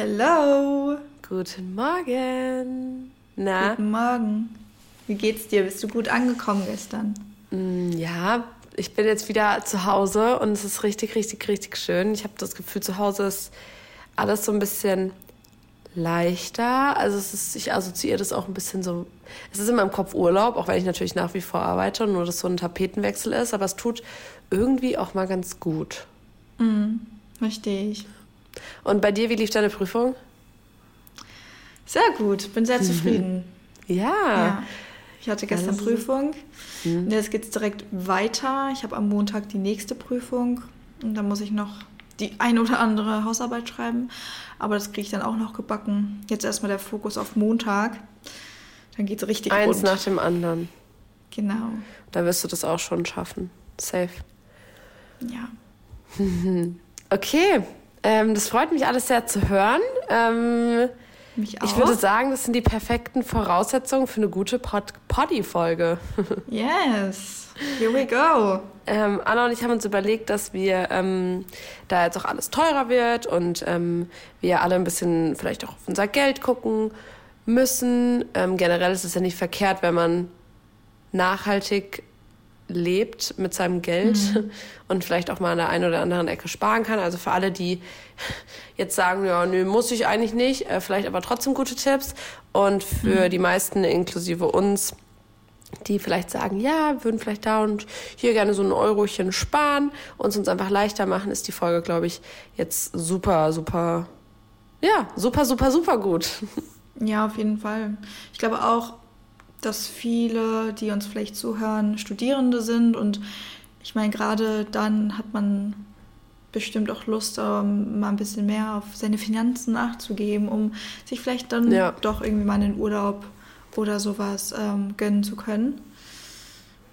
Hello. Guten Morgen. Na? Guten Morgen. Wie geht's dir? Bist du gut angekommen gestern? Mm, ja, ich bin jetzt wieder zu Hause und es ist richtig, richtig, richtig schön. Ich habe das Gefühl, zu Hause ist alles so ein bisschen leichter. Also es ist, ich assoziiere das auch ein bisschen so. Es ist in meinem Kopf Urlaub, auch wenn ich natürlich nach wie vor arbeite und nur das so ein Tapetenwechsel ist, aber es tut irgendwie auch mal ganz gut. Mhm, verstehe ich. Und bei dir, wie lief deine Prüfung? Sehr gut, bin sehr zufrieden. ja. ja. Ich hatte gestern also, Prüfung. Mhm. Jetzt geht es direkt weiter. Ich habe am Montag die nächste Prüfung und dann muss ich noch die ein oder andere Hausarbeit schreiben. Aber das kriege ich dann auch noch gebacken. Jetzt erstmal der Fokus auf Montag. Dann geht es richtig Eins rund. nach dem anderen. Genau. Da wirst du das auch schon schaffen. Safe. Ja. okay. Ähm, das freut mich alles sehr zu hören. Ähm, mich auch. Ich würde sagen, das sind die perfekten Voraussetzungen für eine gute Pod Poddy-Folge. yes. Here we go. Ähm, Anna und ich haben uns überlegt, dass wir, ähm, da jetzt auch alles teurer wird und ähm, wir alle ein bisschen vielleicht auch auf unser Geld gucken müssen. Ähm, generell ist es ja nicht verkehrt, wenn man nachhaltig lebt mit seinem Geld mhm. und vielleicht auch mal an der einen oder anderen Ecke sparen kann. Also für alle, die jetzt sagen, ja, nö, muss ich eigentlich nicht, äh, vielleicht aber trotzdem gute Tipps. Und für mhm. die meisten, inklusive uns, die vielleicht sagen, ja, würden vielleicht da und hier gerne so ein Eurochen sparen und es uns einfach leichter machen, ist die Folge, glaube ich, jetzt super, super, ja, super, super, super gut. Ja, auf jeden Fall. Ich glaube auch, dass viele, die uns vielleicht zuhören, Studierende sind und ich meine, gerade dann hat man bestimmt auch Lust, um mal ein bisschen mehr auf seine Finanzen nachzugeben, um sich vielleicht dann ja. doch irgendwie mal einen Urlaub oder sowas ähm, gönnen zu können.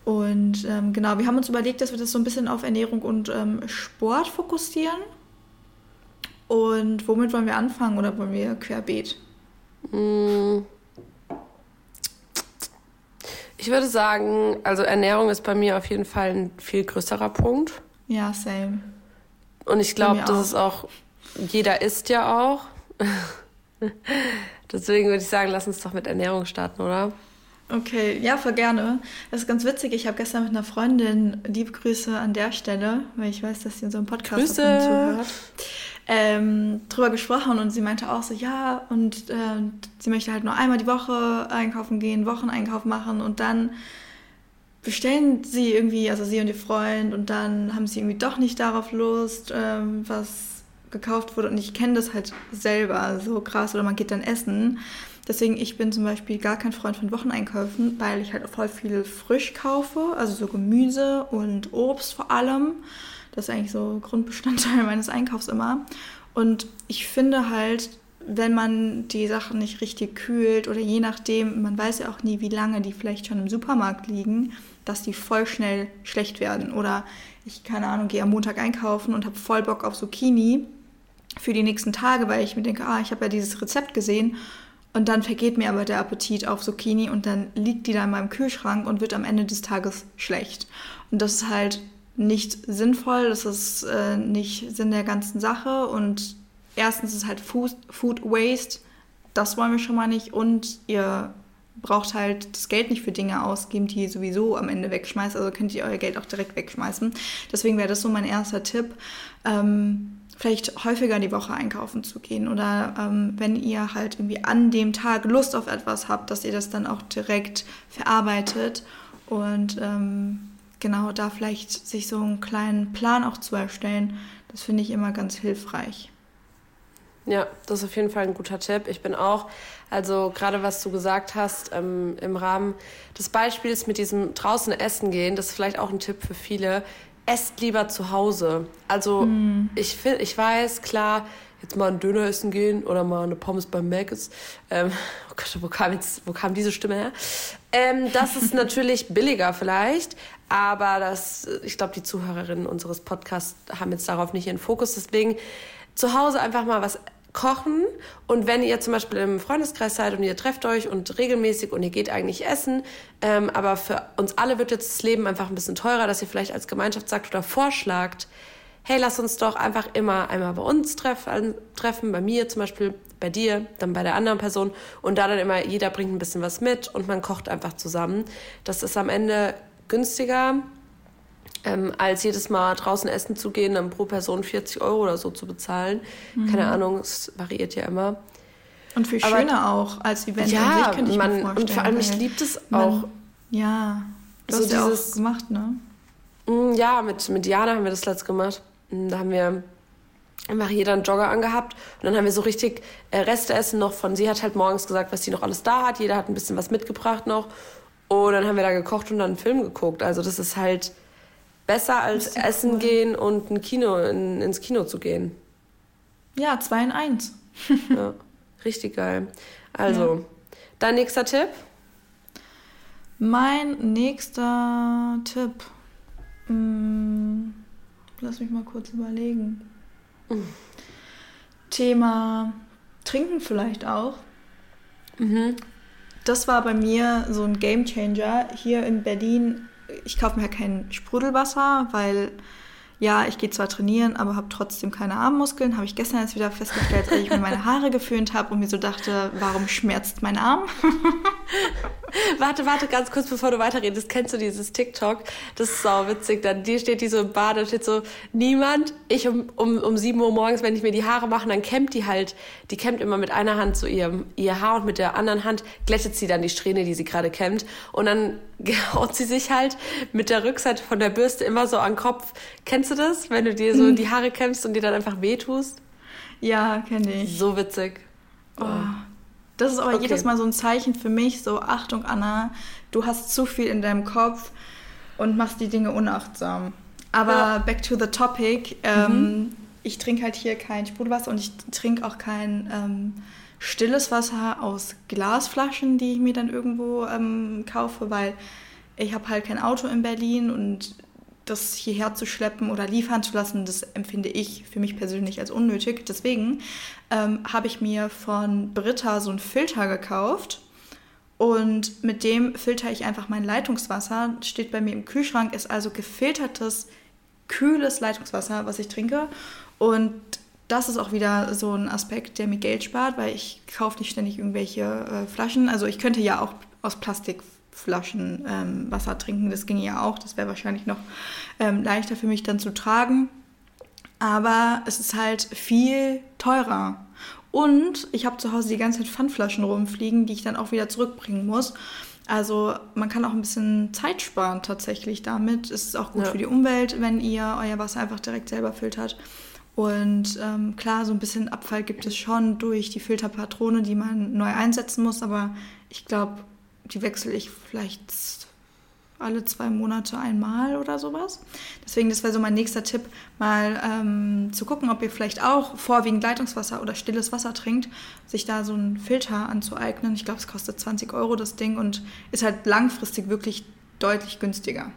Und ähm, genau, wir haben uns überlegt, dass wir das so ein bisschen auf Ernährung und ähm, Sport fokussieren. Und womit wollen wir anfangen oder wollen wir querbeet? Mm. Ich würde sagen, also Ernährung ist bei mir auf jeden Fall ein viel größerer Punkt. Ja, same. Und ich glaube, das ist auch, jeder isst ja auch. Deswegen würde ich sagen, lass uns doch mit Ernährung starten, oder? Okay, ja, voll gerne. Das ist ganz witzig. Ich habe gestern mit einer Freundin, liebe Grüße an der Stelle, weil ich weiß, dass sie in so einem Podcast Grüße. zuhört, ähm, drüber gesprochen und sie meinte auch so, ja, und äh, sie möchte halt nur einmal die Woche einkaufen gehen, Wocheneinkauf machen und dann bestellen sie irgendwie, also sie und ihr Freund, und dann haben sie irgendwie doch nicht darauf Lust, ähm, was gekauft wurde. Und ich kenne das halt selber so krass, oder man geht dann essen. Deswegen, ich bin zum Beispiel gar kein Freund von Wocheneinkäufen, weil ich halt voll viel frisch kaufe, also so Gemüse und Obst vor allem. Das ist eigentlich so Grundbestandteil meines Einkaufs immer. Und ich finde halt, wenn man die Sachen nicht richtig kühlt oder je nachdem, man weiß ja auch nie, wie lange die vielleicht schon im Supermarkt liegen, dass die voll schnell schlecht werden. Oder ich, keine Ahnung, gehe am Montag einkaufen und habe voll Bock auf Zucchini für die nächsten Tage, weil ich mir denke, ah, ich habe ja dieses Rezept gesehen. Und dann vergeht mir aber der Appetit auf Zucchini und dann liegt die da in meinem Kühlschrank und wird am Ende des Tages schlecht. Und das ist halt nicht sinnvoll, das ist äh, nicht Sinn der ganzen Sache. Und erstens ist halt Food, Food Waste, das wollen wir schon mal nicht. Und ihr braucht halt das Geld nicht für Dinge ausgeben, die ihr sowieso am Ende wegschmeißt. Also könnt ihr euer Geld auch direkt wegschmeißen. Deswegen wäre das so mein erster Tipp. Ähm, vielleicht häufiger die Woche einkaufen zu gehen oder ähm, wenn ihr halt irgendwie an dem Tag Lust auf etwas habt, dass ihr das dann auch direkt verarbeitet und ähm, genau da vielleicht sich so einen kleinen Plan auch zu erstellen, das finde ich immer ganz hilfreich. Ja, das ist auf jeden Fall ein guter Tipp. Ich bin auch, also gerade was du gesagt hast, ähm, im Rahmen des Beispiels mit diesem draußen essen gehen, das ist vielleicht auch ein Tipp für viele. Esst lieber zu Hause. Also mm. ich finde, ich weiß, klar, jetzt mal einen Döner essen gehen oder mal eine Pommes beim Mac ist. Ähm, oh Gott, wo kam, jetzt, wo kam diese Stimme her? Ähm, das ist natürlich billiger vielleicht, aber das, ich glaube, die Zuhörerinnen unseres Podcasts haben jetzt darauf nicht ihren Fokus. Deswegen zu Hause einfach mal was kochen und wenn ihr zum Beispiel im Freundeskreis seid und ihr trefft euch und regelmäßig und ihr geht eigentlich essen, ähm, aber für uns alle wird jetzt das Leben einfach ein bisschen teurer, dass ihr vielleicht als Gemeinschaft sagt oder vorschlagt, hey, lass uns doch einfach immer einmal bei uns treffen, treffen, bei mir zum Beispiel, bei dir, dann bei der anderen Person und da dann immer, jeder bringt ein bisschen was mit und man kocht einfach zusammen. Das ist am Ende günstiger, ähm, als jedes Mal draußen essen zu gehen, dann pro Person 40 Euro oder so zu bezahlen. Mhm. Keine Ahnung, es variiert ja immer. Und viel schöner Aber, auch als Event ja, an sich, man, mir vorstellen. Und vor allem, ich liebe das auch. Man, ja, du so hast ja auch gemacht, ne? Mm, ja, mit, mit Jana haben wir das letzte gemacht. Da haben wir einfach jeder einen Jogger angehabt und dann haben wir so richtig äh, Resteessen noch von, sie hat halt morgens gesagt, was sie noch alles da hat, jeder hat ein bisschen was mitgebracht noch und dann haben wir da gekocht und dann einen Film geguckt. Also das ist halt besser als essen cool. gehen und ein Kino, in, ins Kino zu gehen. Ja, zwei in eins. ja, richtig geil. Also, ja. dein nächster Tipp? Mein nächster Tipp. Hm, lass mich mal kurz überlegen. Mhm. Thema Trinken vielleicht auch. Mhm. Das war bei mir so ein Game Changer. Hier in Berlin ich kaufe mir ja kein Sprudelwasser, weil ja, ich gehe zwar trainieren, aber habe trotzdem keine Armmuskeln. Habe ich gestern jetzt wieder festgestellt, als ich mir meine Haare geföhnt habe und mir so dachte, warum schmerzt mein Arm? warte, warte, ganz kurz, bevor du weiterredest. Kennst du dieses TikTok? Das ist sau witzig. Dann die steht die so im Bad, da steht so, niemand, ich um, um, um 7 Uhr morgens, wenn ich mir die Haare mache, dann kämmt die halt, die kämmt immer mit einer Hand so ihr, ihr Haar und mit der anderen Hand glättet sie dann die Strähne, die sie gerade kämmt. Und dann haut sie sich halt mit der Rückseite von der Bürste immer so an den Kopf. Kennst du das? Wenn du dir so die Haare kämmst und dir dann einfach wehtust? Ja, kenne ich. So witzig. Oh. Das ist aber okay. jedes Mal so ein Zeichen für mich, so Achtung Anna, du hast zu viel in deinem Kopf und machst die Dinge unachtsam. Aber ja. back to the topic. Ähm, mhm. Ich trinke halt hier kein Sprudelwasser und ich trinke auch kein ähm, stilles Wasser aus Glasflaschen, die ich mir dann irgendwo ähm, kaufe, weil ich habe halt kein Auto in Berlin und das hierher zu schleppen oder liefern zu lassen, das empfinde ich für mich persönlich als unnötig. Deswegen ähm, habe ich mir von Britta so einen Filter gekauft und mit dem filter ich einfach mein Leitungswasser. Steht bei mir im Kühlschrank, ist also gefiltertes, kühles Leitungswasser, was ich trinke. Und das ist auch wieder so ein Aspekt, der mir Geld spart, weil ich kaufe nicht ständig irgendwelche äh, Flaschen. Also ich könnte ja auch aus Plastikflaschen ähm, Wasser trinken, das ginge ja auch. Das wäre wahrscheinlich noch ähm, leichter für mich dann zu tragen. Aber es ist halt viel teurer. Und ich habe zu Hause die ganze Zeit Pfandflaschen rumfliegen, die ich dann auch wieder zurückbringen muss. Also man kann auch ein bisschen Zeit sparen tatsächlich damit. Es ist auch gut ja. für die Umwelt, wenn ihr euer Wasser einfach direkt selber filtert. Und ähm, klar, so ein bisschen Abfall gibt es schon durch die Filterpatrone, die man neu einsetzen muss, aber ich glaube, die wechsle ich vielleicht alle zwei Monate einmal oder sowas. Deswegen, das wäre so mein nächster Tipp, mal ähm, zu gucken, ob ihr vielleicht auch vorwiegend Leitungswasser oder stilles Wasser trinkt, sich da so einen Filter anzueignen. Ich glaube, es kostet 20 Euro das Ding und ist halt langfristig wirklich deutlich günstiger.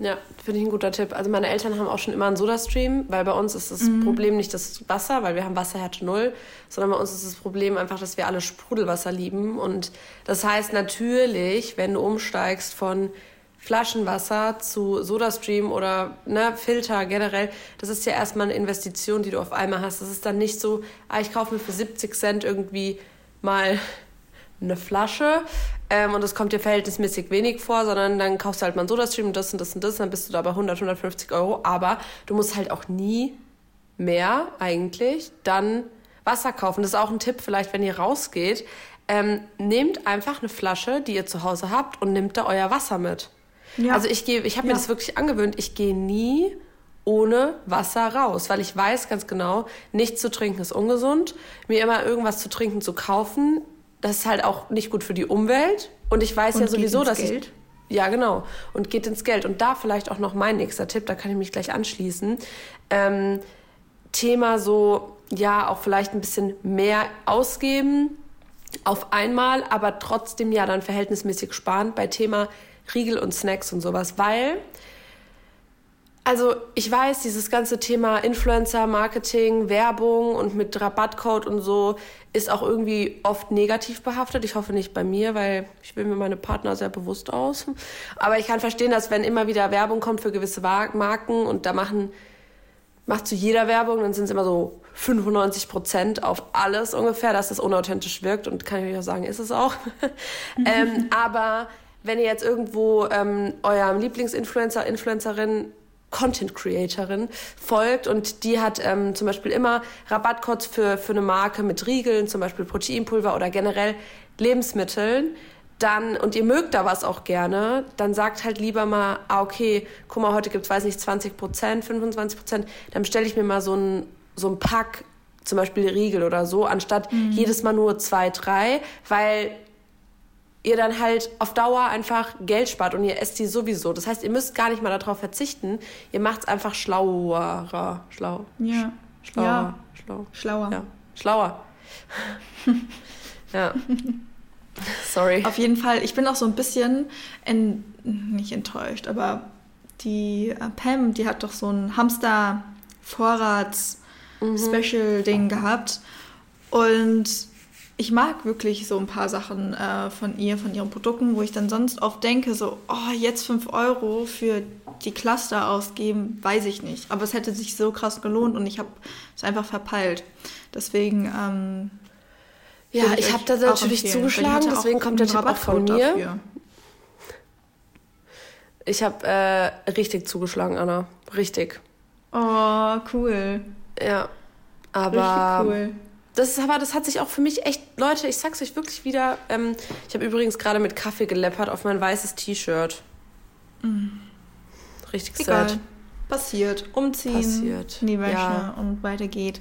Ja, finde ich ein guter Tipp. Also meine Eltern haben auch schon immer einen Sodastream, weil bei uns ist das mhm. Problem nicht das Wasser, weil wir haben Wasserhärte null, sondern bei uns ist das Problem einfach, dass wir alle Sprudelwasser lieben. Und das heißt natürlich, wenn du umsteigst von Flaschenwasser zu Sodastream oder ne, Filter generell, das ist ja erstmal eine Investition, die du auf einmal hast. Das ist dann nicht so, ah, ich kaufe mir für 70 Cent irgendwie mal eine Flasche ähm, und das kommt dir verhältnismäßig wenig vor, sondern dann kaufst du halt mal so das Stream und das und das und das, dann bist du da bei 100, 150 Euro. Aber du musst halt auch nie mehr eigentlich dann Wasser kaufen. Das ist auch ein Tipp vielleicht, wenn ihr rausgeht. Ähm, nehmt einfach eine Flasche, die ihr zu Hause habt und nehmt da euer Wasser mit. Ja. Also ich gehe, ich habe ja. mir das wirklich angewöhnt. Ich gehe nie ohne Wasser raus, weil ich weiß ganz genau, nichts zu trinken ist ungesund. Mir immer irgendwas zu trinken zu kaufen das ist halt auch nicht gut für die Umwelt. Und ich weiß und ja sowieso, dass Geld? ich. Ja, genau. Und geht ins Geld. Und da vielleicht auch noch mein nächster Tipp, da kann ich mich gleich anschließen. Ähm, Thema so, ja, auch vielleicht ein bisschen mehr ausgeben auf einmal, aber trotzdem ja dann verhältnismäßig sparen bei Thema Riegel und Snacks und sowas, weil also ich weiß, dieses ganze Thema Influencer, Marketing, Werbung und mit Rabattcode und so ist auch irgendwie oft negativ behaftet. Ich hoffe nicht bei mir, weil ich will mir meine Partner sehr bewusst aus. Aber ich kann verstehen, dass wenn immer wieder Werbung kommt für gewisse Marken und da machen macht zu jeder Werbung, dann sind es immer so 95 Prozent auf alles ungefähr, dass das unauthentisch wirkt und kann ich euch auch sagen, ist es auch. ähm, aber wenn ihr jetzt irgendwo ähm, eurem Lieblingsinfluencer, Influencerin Content Creatorin folgt und die hat ähm, zum Beispiel immer Rabattcodes für, für eine Marke mit Riegeln, zum Beispiel Proteinpulver oder generell Lebensmitteln, dann, und ihr mögt da was auch gerne, dann sagt halt lieber mal, ah, okay, guck mal, heute gibt's weiß nicht, 20 Prozent, 25 Prozent, dann bestelle ich mir mal so ein, so ein Pack, zum Beispiel Riegel oder so, anstatt mhm. jedes Mal nur zwei, drei, weil ihr dann halt auf Dauer einfach Geld spart und ihr esst die sowieso. Das heißt, ihr müsst gar nicht mal darauf verzichten. Ihr macht es einfach schlauer. Schlau. Ja. Schlauer. Ja. Schlau. Schlauer. Ja. Schlauer. ja. Sorry. Auf jeden Fall. Ich bin auch so ein bisschen en nicht enttäuscht, aber die äh, Pam, die hat doch so ein Hamster-Vorrats-Special-Ding mhm. gehabt. Und ich mag wirklich so ein paar Sachen äh, von ihr, von ihren Produkten, wo ich dann sonst oft denke, so, oh, jetzt 5 Euro für die Cluster ausgeben, weiß ich nicht. Aber es hätte sich so krass gelohnt und ich habe es einfach verpeilt. Deswegen. Ähm, ja, ich, ich habe da natürlich zugeschlagen, deswegen kommt der Tipp auch von mir. Dafür. Ich habe äh, richtig zugeschlagen, Anna. Richtig. Oh, cool. Ja. Aber. Richtig cool das ist aber, das hat sich auch für mich echt, Leute, ich sag's euch wirklich wieder. Ähm, ich habe übrigens gerade mit Kaffee geleppert auf mein weißes T-Shirt. Mm. Richtig Egal. sad. Passiert. Umziehen. Passiert. In die Wäsche ja. und weiter geht.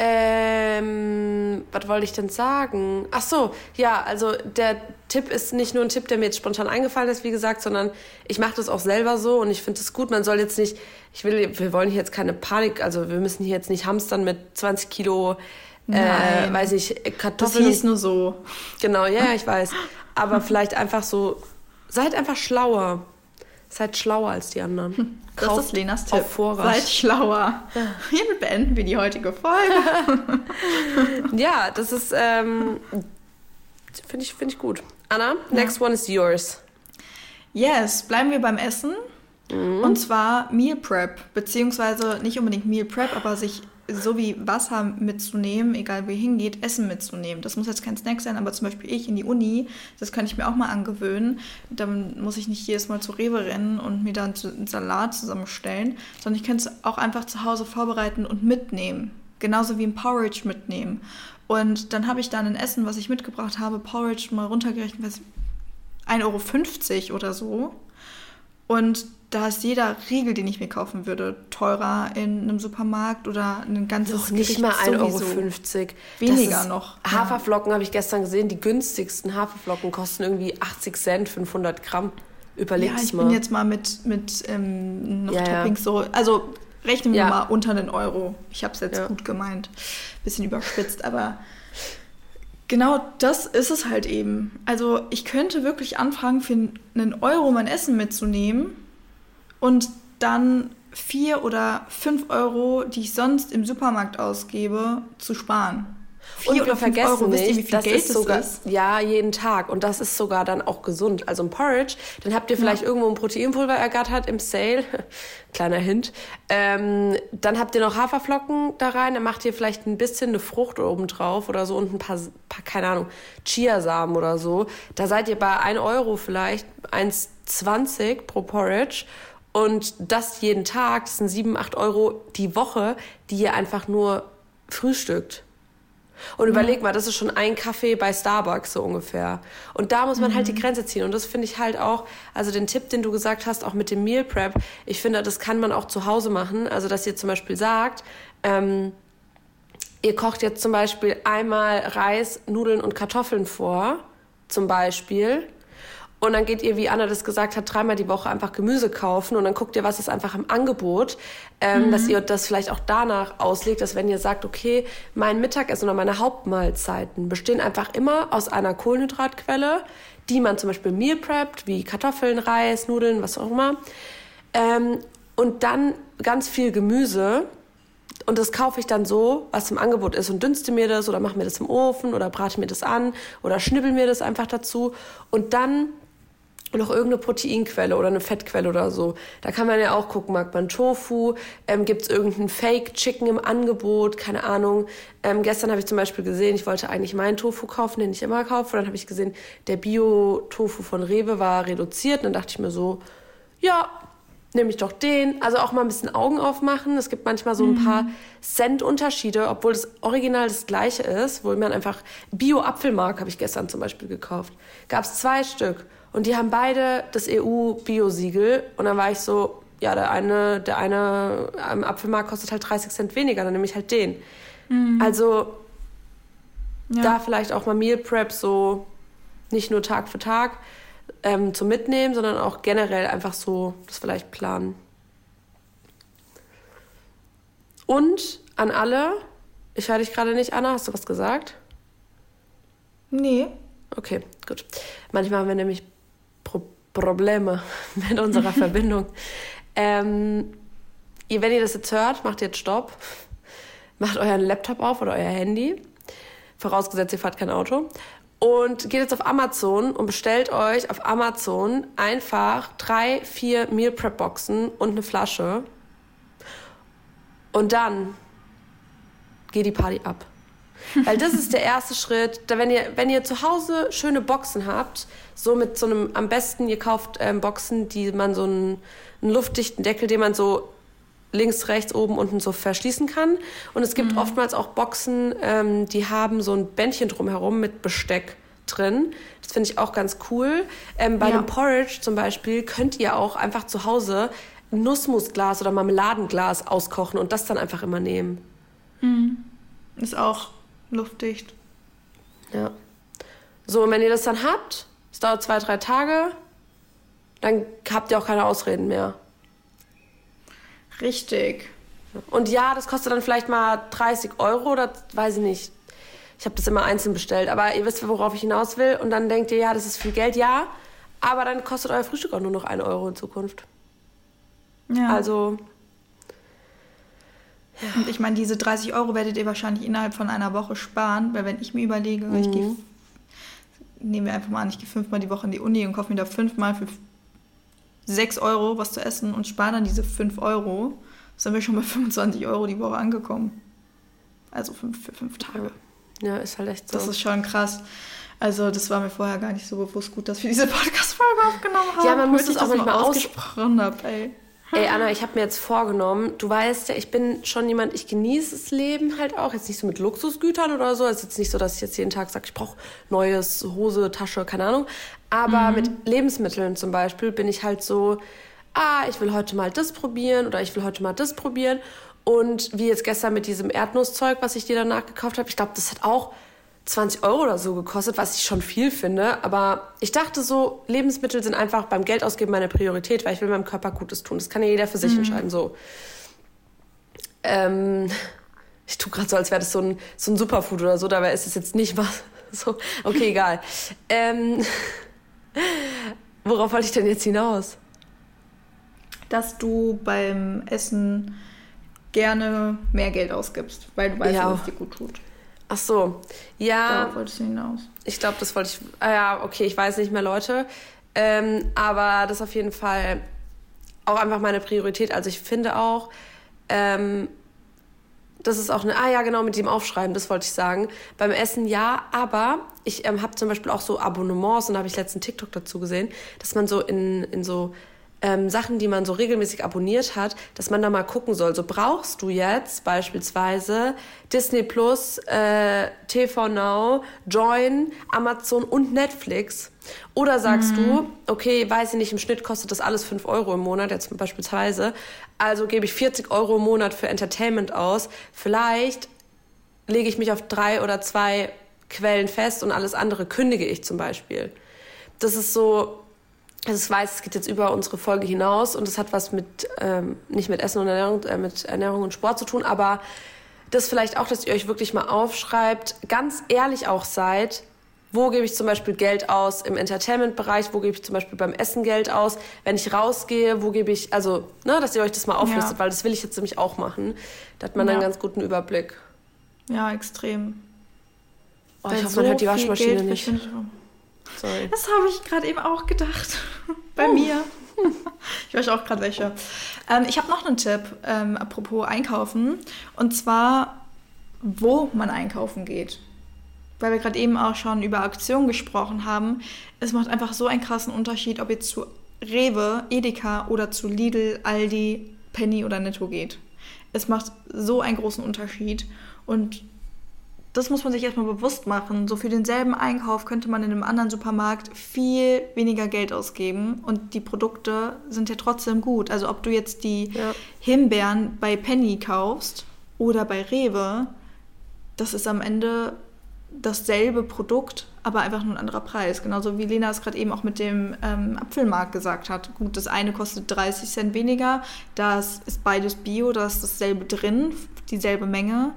Ähm, was wollte ich denn sagen? Ach so, ja, also der Tipp ist nicht nur ein Tipp, der mir jetzt spontan eingefallen ist, wie gesagt, sondern ich mache das auch selber so und ich finde es gut. Man soll jetzt nicht, ich will, wir wollen hier jetzt keine Panik, also wir müssen hier jetzt nicht hamstern mit 20 Kilo, äh, weiß ich, Kartoffeln. Das hieß nur so. Genau, ja, ich weiß. Aber vielleicht einfach so, seid einfach schlauer. Seid schlauer als die anderen. Hm, das Kauft ist Lenas Tipp. Seid schlauer. Hiermit beenden wir die heutige Folge. ja, das ist, ähm, finde ich, find ich gut. Anna, next ja. one is yours. Yes, bleiben wir beim Essen. Mhm. Und zwar Meal Prep, beziehungsweise nicht unbedingt Meal Prep, aber sich so wie Wasser mitzunehmen, egal ihr hingeht, Essen mitzunehmen. Das muss jetzt kein Snack sein, aber zum Beispiel ich in die Uni, das kann ich mir auch mal angewöhnen. Dann muss ich nicht jedes Mal zu Rewe rennen und mir dann einen Salat zusammenstellen, sondern ich kann es auch einfach zu Hause vorbereiten und mitnehmen. Genauso wie ein Porridge mitnehmen. Und dann habe ich dann ein Essen, was ich mitgebracht habe, Porridge mal runtergerechnet, 1,50 Euro oder so. Und da ist jeder Riegel, den ich mir kaufen würde, teurer in einem Supermarkt oder ein ganzes Noch nicht Gericht mal 1,50 Euro. Weniger noch. Haferflocken ja. habe ich gestern gesehen. Die günstigsten Haferflocken kosten irgendwie 80 Cent, 500 Gramm. Überleg's ja, ich mal. bin jetzt mal mit, mit ähm, noch ja, Toppings so. Also rechnen wir mal unter einen Euro. Ich habe es jetzt gut gemeint. Bisschen überspitzt, aber genau das ist es halt eben. Also ich könnte wirklich anfangen, für einen Euro mein Essen mitzunehmen und dann vier oder fünf Euro, die ich sonst im Supermarkt ausgebe, zu sparen. Vier und wir vergessen Euro, nicht, ihr, das Geld ist sogar, ist? ja, jeden Tag. Und das ist sogar dann auch gesund. Also ein Porridge, dann habt ihr vielleicht ja. irgendwo ein Proteinpulver ergattert im Sale. Kleiner Hint. Ähm, dann habt ihr noch Haferflocken da rein, dann macht ihr vielleicht ein bisschen eine Frucht oben drauf oder so und ein paar, paar keine Ahnung, Chiasamen oder so. Da seid ihr bei 1 Euro vielleicht, 1,20 pro Porridge. Und das jeden Tag, das sind 7, 8 Euro die Woche, die ihr einfach nur frühstückt. Und mhm. überleg mal, das ist schon ein Kaffee bei Starbucks so ungefähr. Und da muss man mhm. halt die mhm. Grenze ziehen. Und das finde ich halt auch, also den Tipp, den du gesagt hast, auch mit dem Meal Prep, ich finde, das kann man auch zu Hause machen. Also, dass ihr zum Beispiel sagt, ähm, ihr kocht jetzt zum Beispiel einmal Reis, Nudeln und Kartoffeln vor, zum Beispiel. Und dann geht ihr, wie Anna das gesagt hat, dreimal die Woche einfach Gemüse kaufen und dann guckt ihr, was ist einfach im Angebot, ähm, mhm. dass ihr das vielleicht auch danach auslegt, dass wenn ihr sagt, okay, mein Mittagessen oder meine Hauptmahlzeiten bestehen einfach immer aus einer Kohlenhydratquelle, die man zum Beispiel meal preppt, wie Kartoffeln, Reis, Nudeln, was auch immer. Ähm, und dann ganz viel Gemüse. Und das kaufe ich dann so, was im Angebot ist und dünste mir das oder mache mir das im Ofen oder brate mir das an oder schnibbel mir das einfach dazu. Und dann noch irgendeine Proteinquelle oder eine Fettquelle oder so. Da kann man ja auch gucken, mag man Tofu, ähm, gibt es irgendeinen Fake-Chicken im Angebot, keine Ahnung. Ähm, gestern habe ich zum Beispiel gesehen, ich wollte eigentlich meinen Tofu kaufen, den ich immer kaufe. Und dann habe ich gesehen, der Bio-Tofu von Rewe war reduziert. Und dann dachte ich mir so, ja, nehme ich doch den. Also auch mal ein bisschen Augen aufmachen. Es gibt manchmal so ein mhm. paar Cent-Unterschiede, obwohl das Original das gleiche ist, wo man einfach Bio-Apfelmark habe ich gestern zum Beispiel gekauft. Gab es zwei Stück. Und die haben beide das EU-Bio-Siegel. Und dann war ich so, ja, der eine, der eine am Apfelmarkt kostet halt 30 Cent weniger, dann nehme ich halt den. Mhm. Also ja. da vielleicht auch mal Meal Prep so nicht nur Tag für Tag ähm, zum Mitnehmen, sondern auch generell einfach so das vielleicht planen. Und an alle, ich höre dich gerade nicht, Anna, hast du was gesagt? Nee. Okay, gut. Manchmal haben wir nämlich Probleme mit unserer Verbindung. Ähm, ihr, wenn ihr das jetzt hört, macht jetzt Stopp. Macht euren Laptop auf oder euer Handy. Vorausgesetzt, ihr fahrt kein Auto. Und geht jetzt auf Amazon und bestellt euch auf Amazon einfach drei, vier Meal Prep Boxen und eine Flasche. Und dann geht die Party ab. Weil das ist der erste Schritt. Da wenn, ihr, wenn ihr zu Hause schöne Boxen habt, so mit so einem, am besten, ihr kauft ähm, Boxen, die man so einen, einen luftdichten Deckel, den man so links, rechts, oben, unten so verschließen kann. Und es gibt mhm. oftmals auch Boxen, ähm, die haben so ein Bändchen drumherum mit Besteck drin. Das finde ich auch ganz cool. Ähm, bei ja. einem Porridge zum Beispiel könnt ihr auch einfach zu Hause Nussmusglas oder Marmeladenglas auskochen und das dann einfach immer nehmen. Mhm. Ist auch luftdicht. Ja. So, und wenn ihr das dann habt, es dauert zwei, drei Tage, dann habt ihr auch keine Ausreden mehr. Richtig. Und ja, das kostet dann vielleicht mal 30 Euro oder weiß ich nicht. Ich habe das immer einzeln bestellt, aber ihr wisst, worauf ich hinaus will. Und dann denkt ihr, ja, das ist viel Geld, ja. Aber dann kostet euer Frühstück auch nur noch 1 Euro in Zukunft. Ja. Also. Ja. Und ich meine, diese 30 Euro werdet ihr wahrscheinlich innerhalb von einer Woche sparen, weil wenn ich mir überlege, mhm. ich gehe, nehmen wir einfach mal an, ich gehe fünfmal die Woche in die Uni und kaufe mir da fünfmal für 6 Euro was zu essen und spare dann diese 5 Euro, sind wir schon bei 25 Euro die Woche angekommen. Also fünf, für fünf Tage. Ja, ist halt echt so. Das ist schon krass. Also das war mir vorher gar nicht so bewusst gut, dass wir diese Podcast-Folge aufgenommen haben. Ja, man muss das auch manchmal ausgesprochen haben, ey. Ey, Anna, ich habe mir jetzt vorgenommen, du weißt ja, ich bin schon jemand, ich genieße das Leben halt auch. Jetzt nicht so mit Luxusgütern oder so. Es ist jetzt nicht so, dass ich jetzt jeden Tag sage, ich brauche neues Hose, Tasche, keine Ahnung. Aber mhm. mit Lebensmitteln zum Beispiel bin ich halt so, ah, ich will heute mal das probieren oder ich will heute mal das probieren. Und wie jetzt gestern mit diesem Erdnusszeug, was ich dir danach gekauft habe, ich glaube, das hat auch 20 Euro oder so gekostet, was ich schon viel finde. Aber ich dachte so, Lebensmittel sind einfach beim Geldausgeben meine Priorität, weil ich will meinem Körper Gutes tun. Das kann ja jeder für sich mhm. entscheiden. So. Ähm, ich tue gerade so, als wäre das so ein, so ein Superfood oder so, dabei ist es jetzt nicht mal so. Okay, egal. Ähm, worauf wollte ich denn jetzt hinaus? Dass du beim Essen gerne mehr Geld ausgibst, weil du weißt, ja. was dir gut tut. Ach so, ja. Darauf wolltest du hinaus. Ich glaube, das wollte ich. Ah ja, okay, ich weiß nicht mehr, Leute. Ähm, aber das ist auf jeden Fall auch einfach meine Priorität. Also ich finde auch, ähm, das ist auch eine, ah ja, genau, mit dem Aufschreiben, das wollte ich sagen. Beim Essen ja, aber ich ähm, habe zum Beispiel auch so Abonnements und da habe ich letzten TikTok dazu gesehen, dass man so in, in so ähm, Sachen, die man so regelmäßig abonniert hat, dass man da mal gucken soll. So brauchst du jetzt beispielsweise Disney Plus, äh, TV Now, Join, Amazon und Netflix. Oder sagst mhm. du, okay, weiß ich nicht, im Schnitt kostet das alles 5 Euro im Monat, jetzt beispielsweise. Also gebe ich 40 Euro im Monat für Entertainment aus. Vielleicht lege ich mich auf drei oder zwei Quellen fest und alles andere kündige ich zum Beispiel. Das ist so, also ich weiß, es geht jetzt über unsere Folge hinaus und es hat was mit, ähm, nicht mit Essen und Ernährung, äh, mit Ernährung und Sport zu tun, aber das vielleicht auch, dass ihr euch wirklich mal aufschreibt, ganz ehrlich auch seid, wo gebe ich zum Beispiel Geld aus im Entertainment-Bereich, wo gebe ich zum Beispiel beim Essen Geld aus, wenn ich rausgehe, wo gebe ich, also, ne, dass ihr euch das mal auflistet, ja. weil das will ich jetzt nämlich auch machen. Da hat man ja. einen ganz guten Überblick. Ja, extrem. Oh, ich hoffe, so man hört die Waschmaschine nicht. Sorry. Das habe ich gerade eben auch gedacht. Bei Oh. mir. Ich weiß auch gerade welche. Ähm, ich habe noch einen Tipp, ähm, apropos Einkaufen. Und zwar, wo man einkaufen geht. Weil wir gerade eben auch schon über Aktionen gesprochen haben. Es macht einfach so einen krassen Unterschied, ob ihr zu Rewe, Edeka oder zu Lidl, Aldi, Penny oder Netto geht. Es macht so einen großen Unterschied. Und das muss man sich erstmal bewusst machen. So für denselben Einkauf könnte man in einem anderen Supermarkt viel weniger Geld ausgeben und die Produkte sind ja trotzdem gut. Also ob du jetzt die Ja. Himbeeren bei Penny kaufst oder bei Rewe, das ist am Ende dasselbe Produkt, aber einfach nur ein anderer Preis. Genauso wie Lena es gerade eben auch mit dem ähm, Apfelmarkt gesagt hat. Gut, das eine kostet 30 Cent weniger, das ist beides Bio, da ist dasselbe drin, dieselbe Menge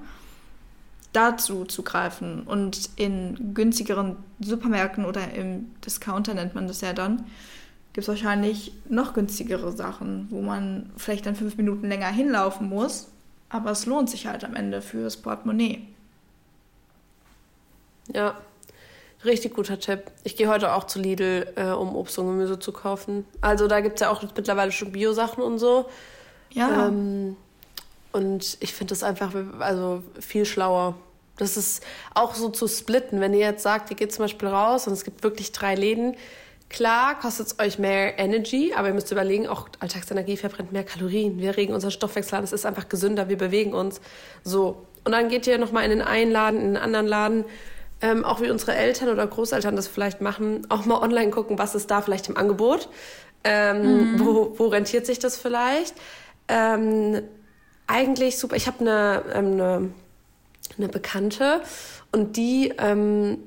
dazu zu greifen und in günstigeren Supermärkten oder im Discounter nennt man das ja dann, gibt es wahrscheinlich noch günstigere Sachen, wo man vielleicht dann fünf Minuten länger hinlaufen muss, aber es lohnt sich halt am Ende fürs Portemonnaie. Ja, richtig guter Tipp. Ich gehe heute auch zu Lidl, äh, um Obst und Gemüse zu kaufen. Also da gibt es ja auch mittlerweile schon Bio-Sachen und so. Ja, Ähm, und ich finde das einfach also viel schlauer. Das ist auch so zu splitten. Wenn ihr jetzt sagt, ihr geht zum Beispiel raus und es gibt wirklich drei Läden, klar kostet es euch mehr Energy, aber ihr müsst überlegen, auch Alltagsenergie verbrennt mehr Kalorien. Wir regen unseren Stoffwechsel an, es ist einfach gesünder, wir bewegen uns. So. Und dann geht ihr nochmal in den einen Laden, in den anderen Laden. Ähm, auch wie unsere Eltern oder Großeltern das vielleicht machen, auch mal online gucken, was ist da vielleicht im Angebot. Ähm, wo, wo rentiert sich das vielleicht? Ähm, eigentlich super. Ich habe eine, ähm, eine, eine Bekannte und die ähm,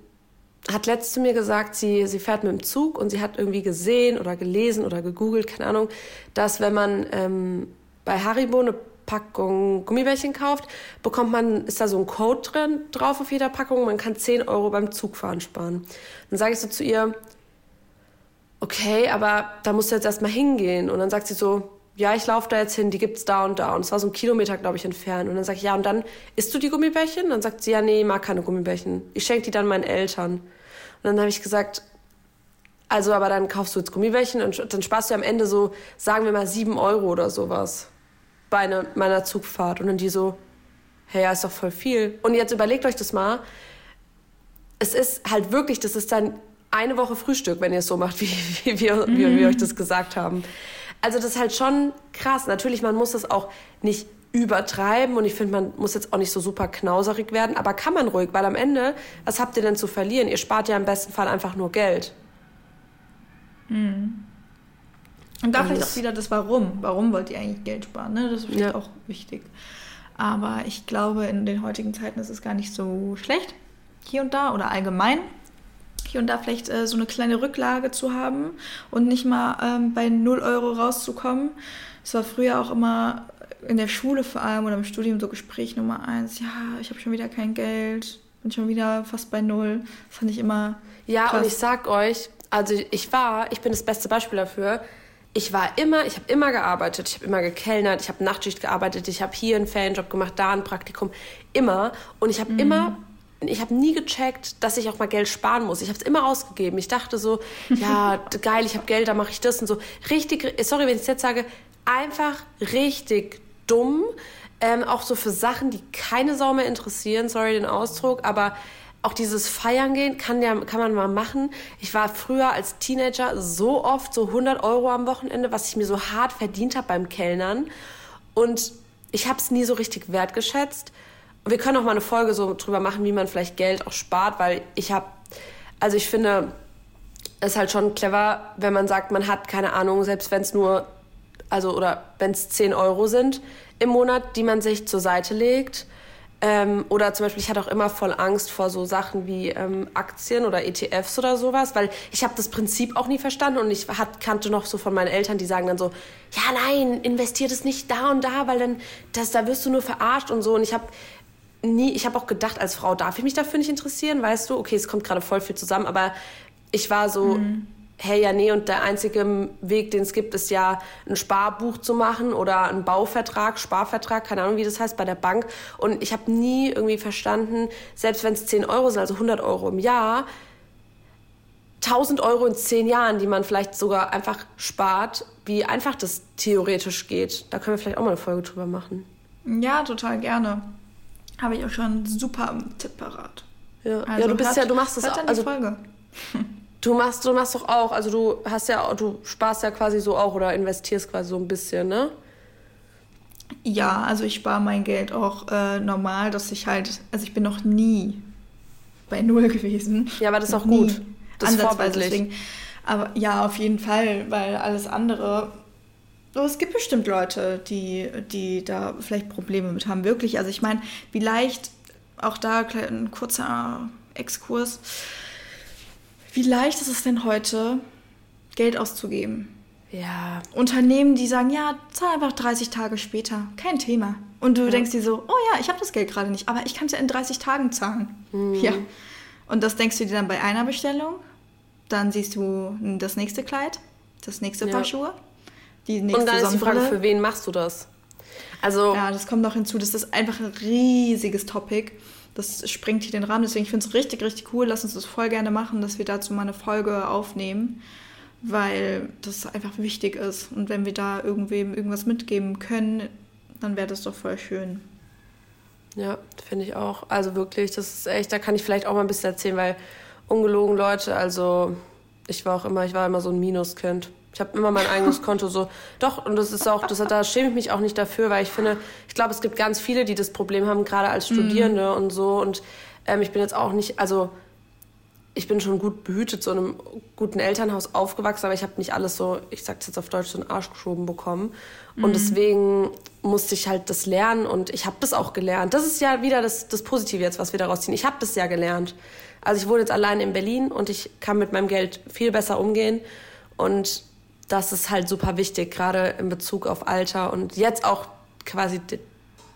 hat letzt zu mir gesagt, sie, sie fährt mit dem Zug und sie hat irgendwie gesehen oder gelesen oder gegoogelt, keine Ahnung, dass wenn man ähm, bei Haribo eine Packung Gummibärchen kauft, bekommt man, ist da so ein Code drin, drauf auf jeder Packung, man kann 10 Euro beim Zugfahren sparen. Dann sage ich so zu ihr, okay, aber da musst du jetzt erstmal hingehen. Und dann sagt sie so, ja, ich laufe da jetzt hin, die gibt's da und da. Und es war so ein Kilometer, glaube ich, entfernt. Und dann sage ich, ja, und dann isst du die Gummibärchen? Und dann sagt sie, ja, nee, ich mag keine Gummibärchen. Ich schenke die dann meinen Eltern. Und dann habe ich gesagt, also, aber dann kaufst du jetzt Gummibärchen und dann sparst du am Ende so, sagen wir mal, sieben Euro oder sowas bei einer, meiner Zugfahrt. Und dann die so, hey, ja, ist doch voll viel. Und jetzt überlegt euch das mal. Es ist halt wirklich, das ist dann eine Woche Frühstück, wenn ihr es so macht, wie, wie, wir, wie wir euch das gesagt haben. Also das ist halt schon krass. Natürlich, man muss das auch nicht übertreiben und ich finde, man muss jetzt auch nicht so super knauserig werden, aber kann man ruhig, weil am Ende, was habt ihr denn zu verlieren? Ihr spart ja im besten Fall einfach nur Geld. Und da vielleicht auch wieder das Warum. Warum wollt ihr eigentlich Geld sparen? Ne? Das ist vielleicht Ja. auch wichtig. Aber ich glaube, in den heutigen Zeiten ist es gar nicht so schlecht, hier und da oder allgemein, hier und da vielleicht äh, so eine kleine Rücklage zu haben und nicht mal ähm, bei 0 Euro rauszukommen. Es war früher auch immer in der Schule vor allem oder im Studium so Gespräch Nummer eins. Ja, ich habe schon wieder kein Geld, bin schon wieder fast bei Null. Das fand ich immer Ja, krass. und ich sag euch, also ich war, ich bin das beste Beispiel dafür. Ich war immer, ich habe immer gearbeitet, ich habe immer gekellnert, ich habe Nachtschicht gearbeitet, ich habe hier einen Fanjob gemacht, da ein Praktikum, immer. Und ich habe immer, ich habe nie gecheckt, dass ich auch mal Geld sparen muss. Ich habe es immer ausgegeben. Ich dachte so, ja geil, ich habe Geld, da mache ich das und so. Richtig, sorry, wenn ich es jetzt sage, einfach richtig dumm. Ähm, auch so für Sachen, die keine Sau mehr interessieren, sorry den Ausdruck, aber auch dieses Feiern gehen kann, ja, kann man mal machen. Ich war früher als Teenager so oft so 100 Euro am Wochenende, was ich mir so hart verdient habe beim Kellnern. Und ich habe es nie so richtig wertgeschätzt. Wir können auch mal eine Folge so drüber machen, wie man vielleicht Geld auch spart, weil ich habe, also ich finde, es ist halt schon clever, wenn man sagt, man hat keine Ahnung, selbst wenn es nur, also oder wenn es 10 Euro sind im Monat, die man sich zur Seite legt. Ähm, oder zum Beispiel, ich hatte auch immer voll Angst vor so Sachen wie ähm, Aktien oder ETFs oder sowas, weil ich habe das Prinzip auch nie verstanden und ich hat, kannte noch so von meinen Eltern, die sagen dann so, ja nein, investiert es nicht da und da, weil dann, das, da wirst du nur verarscht und so. Und ich habe nie, ich habe auch gedacht, als Frau darf ich mich dafür nicht interessieren, weißt du, okay, es kommt gerade voll viel zusammen, aber ich war so, hey, ja, nee, und der einzige Weg, den es gibt, ist ja ein Sparbuch zu machen oder einen Bauvertrag, Sparvertrag, keine Ahnung, wie das heißt, bei der Bank. Und ich habe nie irgendwie verstanden, selbst wenn es 10 Euro sind, also 100 Euro im Jahr, 1000 Euro in zehn Jahren, die man vielleicht sogar einfach spart, wie einfach das theoretisch geht. Da können wir vielleicht auch mal eine Folge drüber machen. Ja, total gerne. Habe ich auch schon super Tipp parat. Ja, also ja du bist hört, ja, du machst das auch. Also, Folge. du machst, du machst doch auch, also du hast ja, du sparst ja quasi so auch oder investierst quasi so ein bisschen, ne? Ja, also ich spare mein Geld auch äh, normal, dass ich halt, also ich bin noch nie bei Null gewesen. Ja, aber das ist auch gut. Das ist vorbildlich. Deswegen. Aber ja, auf jeden Fall, weil alles andere. Oh, es gibt bestimmt Leute, die, die da vielleicht Probleme mit haben. Wirklich. Also ich meine, wie leicht, auch da ein kurzer Exkurs, wie leicht ist es denn heute, Geld auszugeben? Ja. Unternehmen, die sagen, ja, zahl einfach 30 Tage später. Kein Thema. Und du ja. denkst dir so, oh ja, ich habe das Geld gerade nicht, aber ich kann es ja in 30 Tagen zahlen. Mhm. Ja. Und das denkst du dir dann bei einer Bestellung. Dann siehst du das nächste Kleid, das nächste Paar Schuhe, die nächste Und dann ist die Frage, für wen machst du das? Also ja, das kommt noch hinzu. Das ist einfach ein riesiges Topic. Das sprengt hier den Rahmen. Deswegen finde ich es richtig, richtig cool. Lass uns das voll gerne machen, dass wir dazu mal eine Folge aufnehmen weil das einfach wichtig ist. Und wenn wir da irgendwem irgendwas mitgeben können, dann wäre das doch voll schön. Ja, finde ich auch. Also wirklich, das ist echt, da kann ich vielleicht auch mal ein bisschen erzählen, weil ungelogen Leute, also ich war auch immer, ich war immer so ein Minuskind. Ich habe immer mein eigenes Konto so. Doch, und das ist auch, das, da schäme ich mich auch nicht dafür, weil ich finde, ich glaube, es gibt ganz viele, die das Problem haben, gerade als mhm. Studierende mm. und so. Und ähm, ich bin jetzt auch nicht, also ich bin schon gut behütet, so in einem guten Elternhaus aufgewachsen, aber ich habe nicht alles so, ich sag's jetzt auf Deutsch, so einen Arsch geschoben bekommen. Und deswegen musste ich halt das lernen und ich habe das auch gelernt. Das ist ja wieder das, das Positive jetzt, was wir daraus ziehen. Ich habe das ja gelernt. Also ich wohne jetzt allein in Berlin und ich kann mit meinem Geld viel besser umgehen. Und das ist halt super wichtig, gerade in Bezug auf Alter und jetzt auch quasi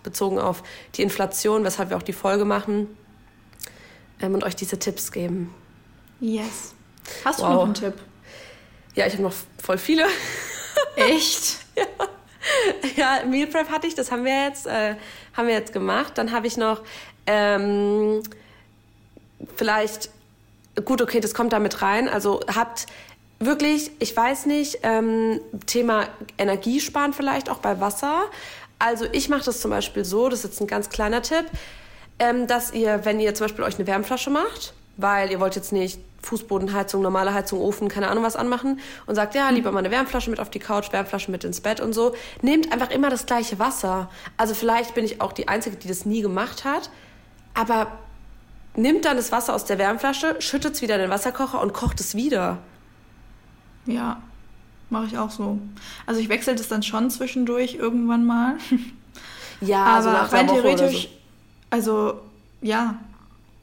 bezogen auf die Inflation, weshalb wir auch die Folge machen ähm, und euch diese Tipps geben. Yes. Hast wow. du noch einen Tipp? Ja, ich habe noch voll viele. Echt? ja. ja, Meal Prep hatte ich, das haben wir jetzt, äh, haben wir jetzt gemacht. Dann habe ich noch ähm, vielleicht, gut, okay, das kommt da mit rein. Also habt wirklich, ich weiß nicht, ähm, Thema Energiesparen vielleicht auch bei Wasser. Also ich mache das zum Beispiel so, das ist jetzt ein ganz kleiner Tipp, ähm, dass ihr, wenn ihr zum Beispiel euch eine Wärmflasche macht, weil ihr wollt jetzt nicht Fußbodenheizung, normale Heizung, Ofen, keine Ahnung was anmachen und sagt, ja, lieber mal eine Wärmflasche mit auf die Couch, Wärmflasche mit ins Bett und so. Nehmt einfach immer das gleiche Wasser. Also vielleicht bin ich auch die Einzige, die das nie gemacht hat, aber nimmt dann das Wasser aus der Wärmflasche, schüttet es wieder in den Wasserkocher und kocht es wieder. Ja, mache ich auch so. Also ich wechsle das dann schon zwischendurch irgendwann mal. Ja, aber so nach rein theoretisch, so. also ja,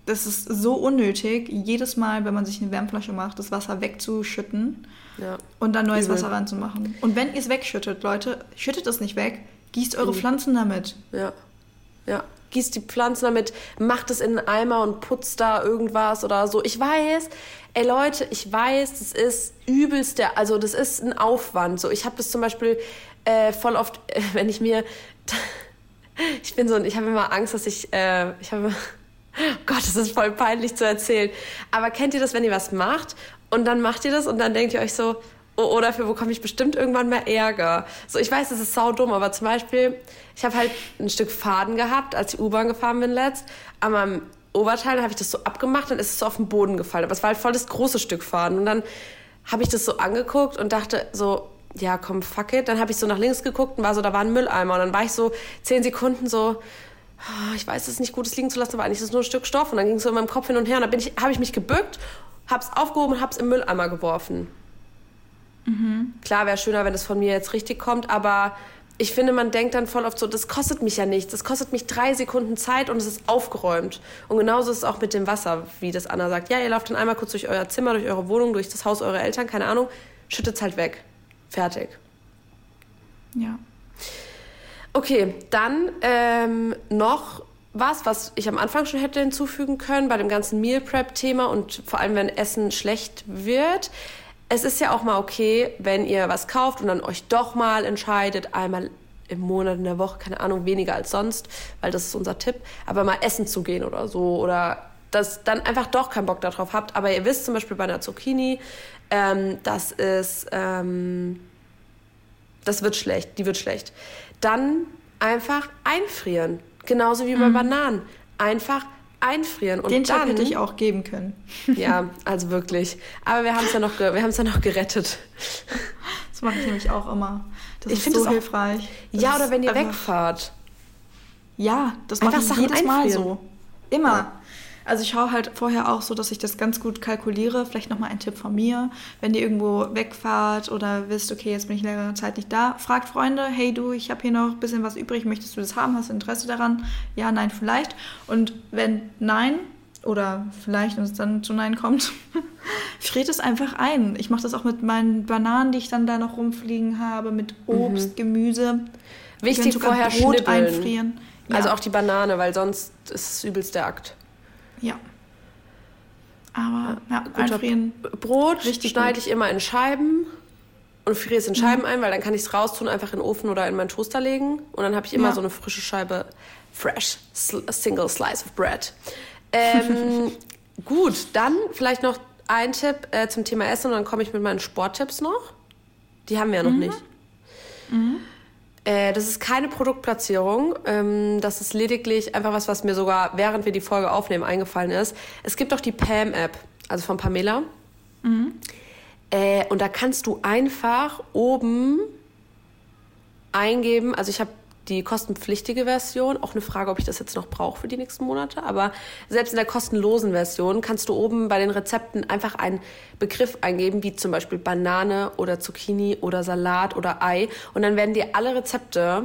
das ist so unnötig, jedes Mal, wenn man sich eine Wärmflasche macht, das Wasser wegzuschütten ja. und dann neues Übel. Wasser reinzumachen. Und wenn ihr es wegschüttet, Leute, schüttet es nicht weg, gießt eure mhm. Pflanzen damit. Ja. Ja. Gießt die Pflanzen damit, macht es in einen Eimer und putzt da irgendwas oder so. Ich weiß, ey Leute, ich weiß, das ist übelst der, also das ist ein Aufwand. So, ich habe das zum Beispiel äh, voll oft, äh, wenn ich mir, ich bin so, ich habe immer Angst, dass ich, äh, ich habe Gott, das ist voll peinlich zu erzählen. Aber kennt ihr das, wenn ihr was macht und dann macht ihr das und dann denkt ihr euch so, oh dafür bekomme ich bestimmt irgendwann mehr Ärger. So, ich weiß, das ist sau dumm, aber zum Beispiel, ich habe halt ein Stück Faden gehabt, als ich U-Bahn gefahren bin letzt. An meinem Oberteil habe ich das so abgemacht, dann ist es so auf den Boden gefallen. Aber es war halt voll das große Stück Faden. Und dann habe ich das so angeguckt und dachte so, ja, komm, fuck it. Dann habe ich so nach links geguckt und war so, da war ein Mülleimer. Und dann war ich so zehn Sekunden so, Ah, ich weiß es ist nicht gut, es liegen zu lassen, aber eigentlich ist es nur ein Stück Stoff. Und dann ging es so in meinem Kopf hin und her. Und dann habe ich mich gebückt, habe es aufgehoben und habe es im Mülleimer geworfen. Mhm. Klar wäre schöner, wenn es von mir jetzt richtig kommt, aber ich finde, man denkt dann voll oft so, das kostet mich ja nichts. Das kostet mich drei Sekunden Zeit und es ist aufgeräumt. Und genauso ist es auch mit dem Wasser, wie das Anna sagt. Ja, ihr lauft dann einmal kurz durch euer Zimmer, durch eure Wohnung, durch das Haus eurer Eltern, keine Ahnung, schüttet es halt weg. Fertig. Ja. Okay, dann ähm, noch was, was ich am Anfang schon hätte hinzufügen können bei dem ganzen Meal Prep-Thema und vor allem, wenn Essen schlecht wird. Es ist ja auch mal okay, wenn ihr was kauft und dann euch doch mal entscheidet, einmal im Monat, in der Woche, keine Ahnung, weniger als sonst, weil das ist unser Tipp, aber mal essen zu gehen oder so oder dass dann einfach doch keinen Bock darauf habt. Aber ihr wisst zum Beispiel bei einer Zucchini, ähm, das ist, ähm, das wird schlecht, die wird schlecht. Dann einfach einfrieren. Genauso wie bei mhm. Bananen. Einfach einfrieren. Und Den dann, hätte ich auch geben können. Ja, also wirklich. Aber wir haben es ja, noch ja noch gerettet. Das mache ich nämlich auch immer. Das ich ist so hilfreich. Das ja, oder wenn ihr wegfahrt. Ja, das mache ich jedes einfrieren. Mal so. Immer. Ja. Also ich schaue halt vorher auch so, dass ich das ganz gut kalkuliere. Vielleicht nochmal ein Tipp von mir. Wenn ihr irgendwo wegfahrt oder wisst, okay, jetzt bin ich längere Zeit nicht da, fragt Freunde, hey du, ich habe hier noch ein bisschen was übrig, möchtest du das haben? Hast du Interesse daran? Ja, nein, vielleicht. Und wenn nein, oder vielleicht, es dann zu Nein kommt, friert es einfach ein. Ich mache das auch mit meinen Bananen, die ich dann da noch rumfliegen habe, mit Obst, mhm. Gemüse. Wichtig vorher Brot schnibbeln. einfrieren. Ja. Also auch die Banane, weil sonst ist es übelst der Akt. Ja. Aber ja, einfrieren. Brot schneide ich immer in Scheiben und friere es in Scheiben mhm. ein, weil dann kann ich es raustun, einfach in den Ofen oder in meinen Toaster legen. Und dann habe ich immer ja. so eine frische Scheibe fresh, single slice of bread. Ähm, gut, dann vielleicht noch ein Tipp äh, zum Thema Essen und dann komme ich mit meinen Sporttipps noch. Die haben wir ja noch mhm. nicht. Mhm. Äh, das ist keine Produktplatzierung. Ähm, das ist lediglich einfach was, was mir sogar während wir die Folge aufnehmen eingefallen ist. Es gibt auch die Pam-App, also von Pamela. Mhm. Äh, und da kannst du einfach oben eingeben, also ich habe die kostenpflichtige Version. Auch eine Frage, ob ich das jetzt noch brauche für die nächsten Monate. Aber selbst in der kostenlosen Version kannst du oben bei den Rezepten einfach einen Begriff eingeben, wie zum Beispiel Banane oder Zucchini oder Salat oder Ei. Und dann werden dir alle Rezepte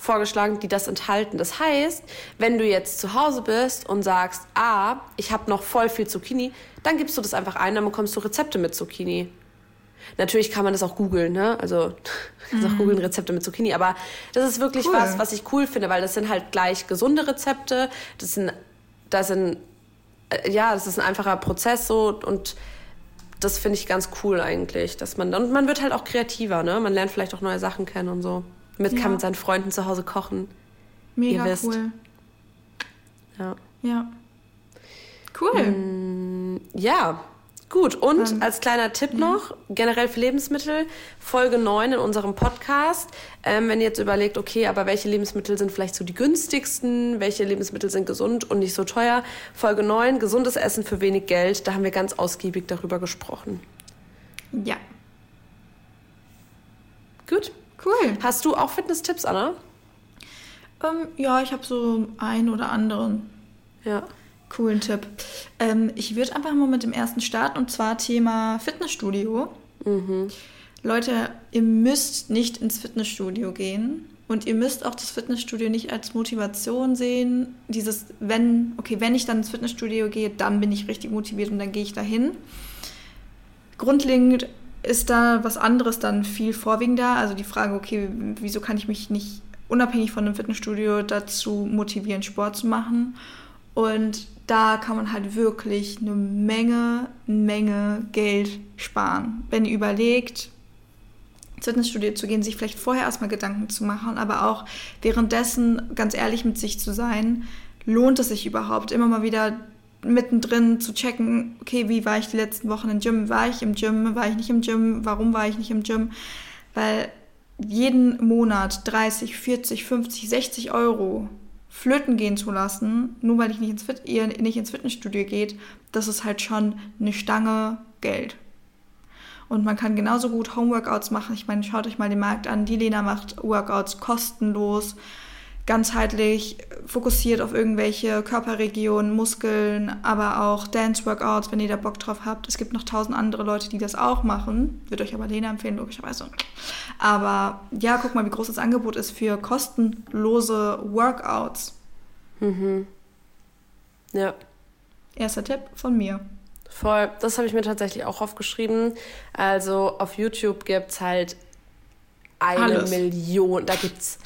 vorgeschlagen, die das enthalten. Das heißt, wenn du jetzt zu Hause bist und sagst, ah, ich habe noch voll viel Zucchini, dann gibst du das einfach ein, dann bekommst du Rezepte mit Zucchini. Natürlich kann man das auch googeln, ne? Also kannst auch mhm. googeln Rezepte mit Zucchini, aber das ist wirklich cool. was, was ich cool finde, weil das sind halt gleich gesunde Rezepte. Das sind, das sind, äh, ja, das ist ein einfacher Prozess so und das finde ich ganz cool eigentlich, dass man und man wird halt auch kreativer, ne? Man lernt vielleicht auch neue Sachen kennen und so. Mit ja. kann mit seinen Freunden zu Hause kochen. Mega Ihr wisst. cool. Ja. Ja. Cool. Mm, ja. Gut, und ähm, als kleiner Tipp ja. noch, generell für Lebensmittel, Folge 9 in unserem Podcast. Ähm, wenn ihr jetzt überlegt, okay, aber welche Lebensmittel sind vielleicht so die günstigsten, welche Lebensmittel sind gesund und nicht so teuer, Folge 9, gesundes Essen für wenig Geld, da haben wir ganz ausgiebig darüber gesprochen. Ja. Gut. Cool. Hast du auch Fitness-Tipps, Anna? Ähm, ja, ich habe so einen oder anderen. Ja. Coolen Tipp. Ähm, ich würde einfach mal mit dem ersten starten und zwar Thema Fitnessstudio. Mhm. Leute, ihr müsst nicht ins Fitnessstudio gehen und ihr müsst auch das Fitnessstudio nicht als Motivation sehen. Dieses, wenn, okay, wenn ich dann ins Fitnessstudio gehe, dann bin ich richtig motiviert und dann gehe ich dahin. Grundlegend ist da was anderes dann viel vorwiegender. Also die Frage, okay, wieso kann ich mich nicht unabhängig von einem Fitnessstudio dazu motivieren, Sport zu machen? Und da kann man halt wirklich eine Menge, Menge Geld sparen. Wenn ihr überlegt, ins Fitnessstudio zu gehen, sich vielleicht vorher erstmal Gedanken zu machen, aber auch währenddessen ganz ehrlich mit sich zu sein, lohnt es sich überhaupt, immer mal wieder mittendrin zu checken, okay, wie war ich die letzten Wochen im Gym? War ich im Gym? War ich nicht im Gym? Warum war ich nicht im Gym? Weil jeden Monat 30, 40, 50, 60 Euro flöten gehen zu lassen, nur weil ich nicht ins Fit ihr nicht ins Fitnessstudio geht, das ist halt schon eine Stange Geld. Und man kann genauso gut Homeworkouts machen. Ich meine, schaut euch mal den Markt an. Die Lena macht Workouts kostenlos ganzheitlich fokussiert auf irgendwelche Körperregionen, Muskeln, aber auch Dance-Workouts, wenn ihr da Bock drauf habt. Es gibt noch tausend andere Leute, die das auch machen. Würde euch aber Lena empfehlen, logischerweise. Aber ja, guck mal, wie groß das Angebot ist für kostenlose Workouts. Mhm. Ja. Erster Tipp von mir. Voll, das habe ich mir tatsächlich auch aufgeschrieben. Also auf YouTube gibt es halt eine Alles. Million, da gibt es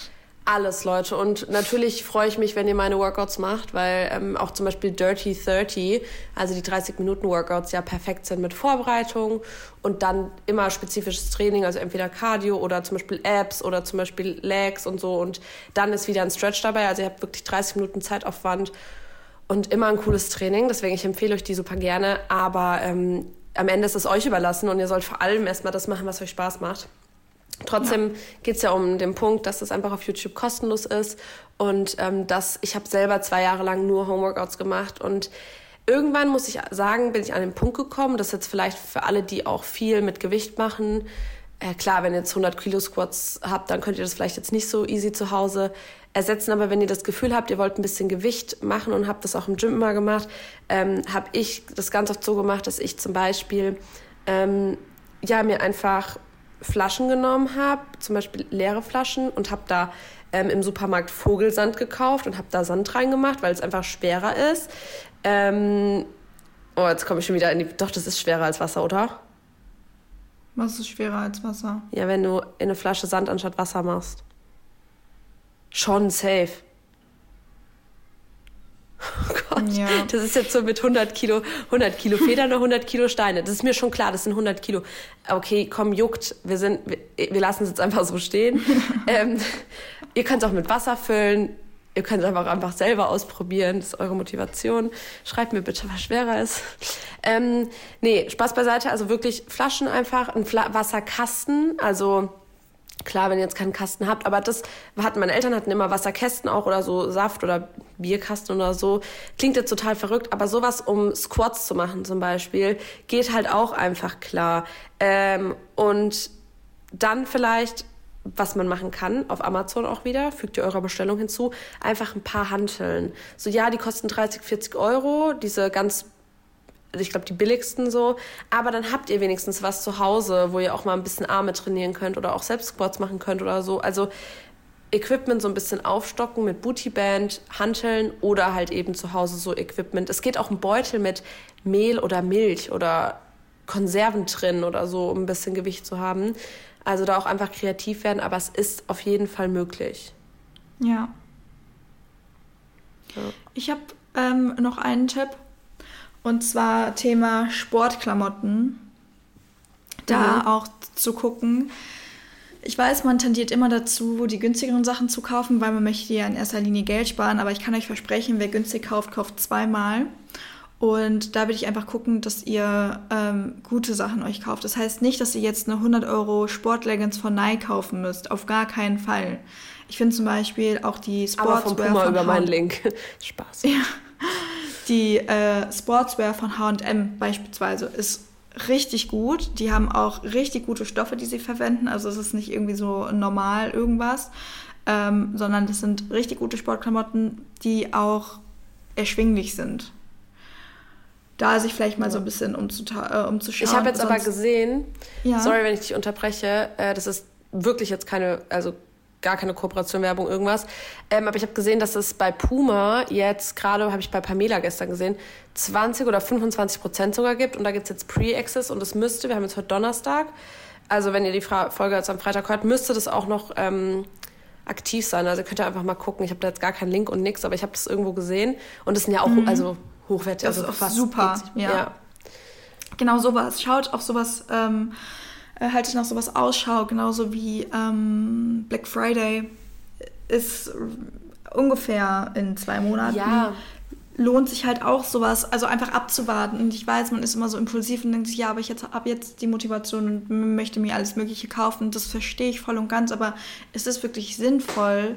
alles, Leute. Und natürlich freue ich mich, wenn ihr meine Workouts macht, weil ähm, auch zum Beispiel Dirty 30, also die 30-Minuten-Workouts, ja perfekt sind mit Vorbereitung und dann immer spezifisches Training, also entweder Cardio oder zum Beispiel Abs oder zum Beispiel Legs und so. Und dann ist wieder ein Stretch dabei. Also ihr habt wirklich 30 Minuten Zeitaufwand. und immer ein cooles Training. Deswegen, ich empfehle euch die super gerne. Aber ähm, am Ende ist es euch überlassen und ihr sollt vor allem erstmal das machen, was euch Spaß macht. Trotzdem ja. geht es ja um den Punkt, dass es einfach auf YouTube kostenlos ist und ähm, dass ich habe selber zwei Jahre lang nur Homeworkouts gemacht und irgendwann muss ich sagen, bin ich an den Punkt gekommen, dass jetzt vielleicht für alle, die auch viel mit Gewicht machen, äh, klar, wenn ihr jetzt 100 Kilo Squats habt, dann könnt ihr das vielleicht jetzt nicht so easy zu Hause ersetzen. Aber wenn ihr das Gefühl habt, ihr wollt ein bisschen Gewicht machen und habt das auch im Gym immer gemacht, ähm, habe ich das ganz oft so gemacht, dass ich zum Beispiel ähm, ja mir einfach Flaschen genommen habe, zum Beispiel leere Flaschen und habe da ähm, im Supermarkt Vogelsand gekauft und habe da Sand reingemacht, weil es einfach schwerer ist. Ähm, oh, jetzt komme ich schon wieder in die. Doch, das ist schwerer als Wasser, oder? Was ist schwerer als Wasser? Ja, wenn du in eine Flasche Sand anstatt Wasser machst. Schon safe. Oh Gott, ja. das ist jetzt so mit 100 Kilo, 100 Kilo Federn oder 100 Kilo Steine. Das ist mir schon klar, das sind 100 Kilo. Okay, komm, juckt. Wir sind, wir, wir lassen es jetzt einfach so stehen. ähm, ihr könnt es auch mit Wasser füllen. Ihr könnt es einfach, einfach selber ausprobieren. Das ist eure Motivation. Schreibt mir bitte, was schwerer ist. Ähm, nee, Spaß beiseite. Also wirklich Flaschen einfach, ein Fla Wasserkasten. Also Klar, wenn ihr jetzt keinen Kasten habt, aber das hatten meine Eltern hatten immer Wasserkästen auch oder so Saft oder Bierkasten oder so. Klingt jetzt total verrückt, aber sowas, um Squats zu machen zum Beispiel, geht halt auch einfach klar. Ähm, und dann vielleicht, was man machen kann, auf Amazon auch wieder, fügt ihr eurer Bestellung hinzu, einfach ein paar Hanteln. So, ja, die kosten 30, 40 Euro, diese ganz ich glaube, die billigsten so. Aber dann habt ihr wenigstens was zu Hause, wo ihr auch mal ein bisschen Arme trainieren könnt oder auch selbst Squats machen könnt oder so. Also Equipment so ein bisschen aufstocken mit Bootyband, Hanteln oder halt eben zu Hause so Equipment. Es geht auch ein Beutel mit Mehl oder Milch oder Konserven drin oder so, um ein bisschen Gewicht zu haben. Also da auch einfach kreativ werden, aber es ist auf jeden Fall möglich. Ja. ja. Ich habe ähm, noch einen Tipp. Und zwar Thema Sportklamotten. Da mhm. auch zu gucken. Ich weiß, man tendiert immer dazu, die günstigeren Sachen zu kaufen, weil man möchte ja in erster Linie Geld sparen. Aber ich kann euch versprechen, wer günstig kauft, kauft zweimal. Und da würde ich einfach gucken, dass ihr ähm, gute Sachen euch kauft. Das heißt nicht, dass ihr jetzt eine 100 Euro Sportleggings von Nike kaufen müsst. Auf gar keinen Fall. Ich finde zum Beispiel auch die Sportswear Aber vom Puma über meinen Link. Spaß. Ja. Die äh, Sportswear von H&M beispielsweise ist richtig gut. Die haben auch richtig gute Stoffe, die sie verwenden. Also es ist nicht irgendwie so normal irgendwas, ähm, sondern das sind richtig gute Sportklamotten, die auch erschwinglich sind. Da sich vielleicht mal so ein bisschen umzuta- äh, umzuschauen. Ich habe jetzt aber gesehen, ja. sorry, wenn ich dich unterbreche, äh, das ist wirklich jetzt keine, also gar keine Kooperation, Werbung, irgendwas. Ähm, aber ich habe gesehen, dass es bei Puma jetzt gerade, habe ich bei Pamela gestern gesehen, 20 oder 25 Prozent sogar gibt. Und da gibt es jetzt Pre-Access und es müsste, wir haben jetzt heute Donnerstag, also wenn ihr die Fra Folge jetzt am Freitag hört, müsste das auch noch ähm, aktiv sein. Also könnt ihr einfach mal gucken. Ich habe da jetzt gar keinen Link und nichts, aber ich habe das irgendwo gesehen. Und das sind ja auch mhm. also hochwertig. Das also ist fast super. Ja. ja. Genau sowas. Schaut auch sowas. Ähm, äh, haltet nach sowas Ausschau, genauso wie ähm, Black Friday ist ungefähr in zwei Monaten. Ja. Lohnt sich halt auch sowas, also einfach abzuwarten. Und ich weiß, man ist immer so impulsiv und denkt sich, ja, aber ich habe jetzt die Motivation und möchte mir alles Mögliche kaufen. Das verstehe ich voll und ganz, aber ist es wirklich sinnvoll?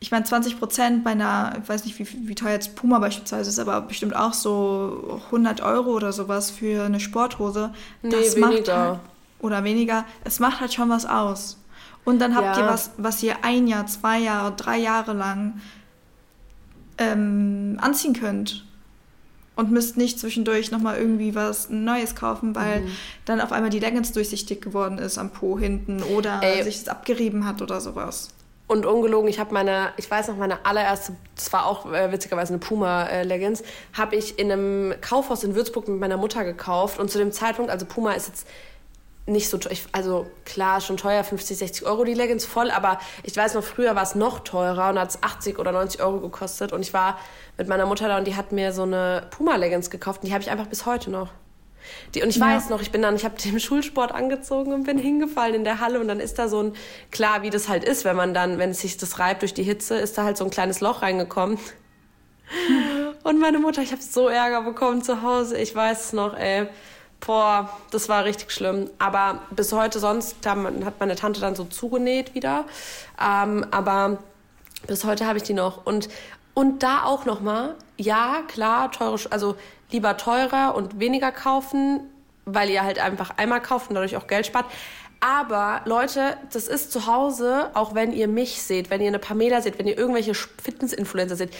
Ich meine, 20 Prozent bei einer, ich weiß nicht, wie, wie teuer jetzt Puma beispielsweise ist, aber bestimmt auch so 100 Euro oder sowas für eine Sporthose. Nee, das weniger. Macht halt, oder weniger, es macht halt schon was aus. Und dann habt ja. ihr was, was ihr ein Jahr, zwei Jahre, drei Jahre lang ähm, anziehen könnt. Und müsst nicht zwischendurch nochmal irgendwie was Neues kaufen, weil mhm. dann auf einmal die Leggings durchsichtig geworden ist am Po hinten oder Ey. sich es abgerieben hat oder sowas. Und ungelogen, ich habe meine, ich weiß noch, meine allererste, das war auch äh, witzigerweise eine Puma-Leggings, äh, habe ich in einem Kaufhaus in Würzburg mit meiner Mutter gekauft. Und zu dem Zeitpunkt, also Puma ist jetzt nicht so teuer. Also klar, schon teuer, 50, 60 Euro die Leggings voll, aber ich weiß noch, früher war es noch teurer und hat es 80 oder 90 Euro gekostet. Und ich war mit meiner Mutter da und die hat mir so eine Puma-Leggings gekauft und die habe ich einfach bis heute noch. Die, und ich ja. weiß noch, ich bin dann, ich habe den Schulsport angezogen und bin hingefallen in der Halle und dann ist da so ein, klar, wie das halt ist, wenn man dann, wenn es sich das reibt durch die Hitze, ist da halt so ein kleines Loch reingekommen. Und meine Mutter, ich habe so Ärger bekommen zu Hause. Ich weiß es noch, ey. Boah, das war richtig schlimm. Aber bis heute sonst hat meine Tante dann so zugenäht wieder. Ähm, aber bis heute habe ich die noch. Und, und da auch noch mal, ja, klar, teure, also lieber teurer und weniger kaufen, weil ihr halt einfach einmal kauft und dadurch auch Geld spart. Aber Leute, das ist zu Hause, auch wenn ihr mich seht, wenn ihr eine Pamela seht, wenn ihr irgendwelche Fitness-Influencer seht,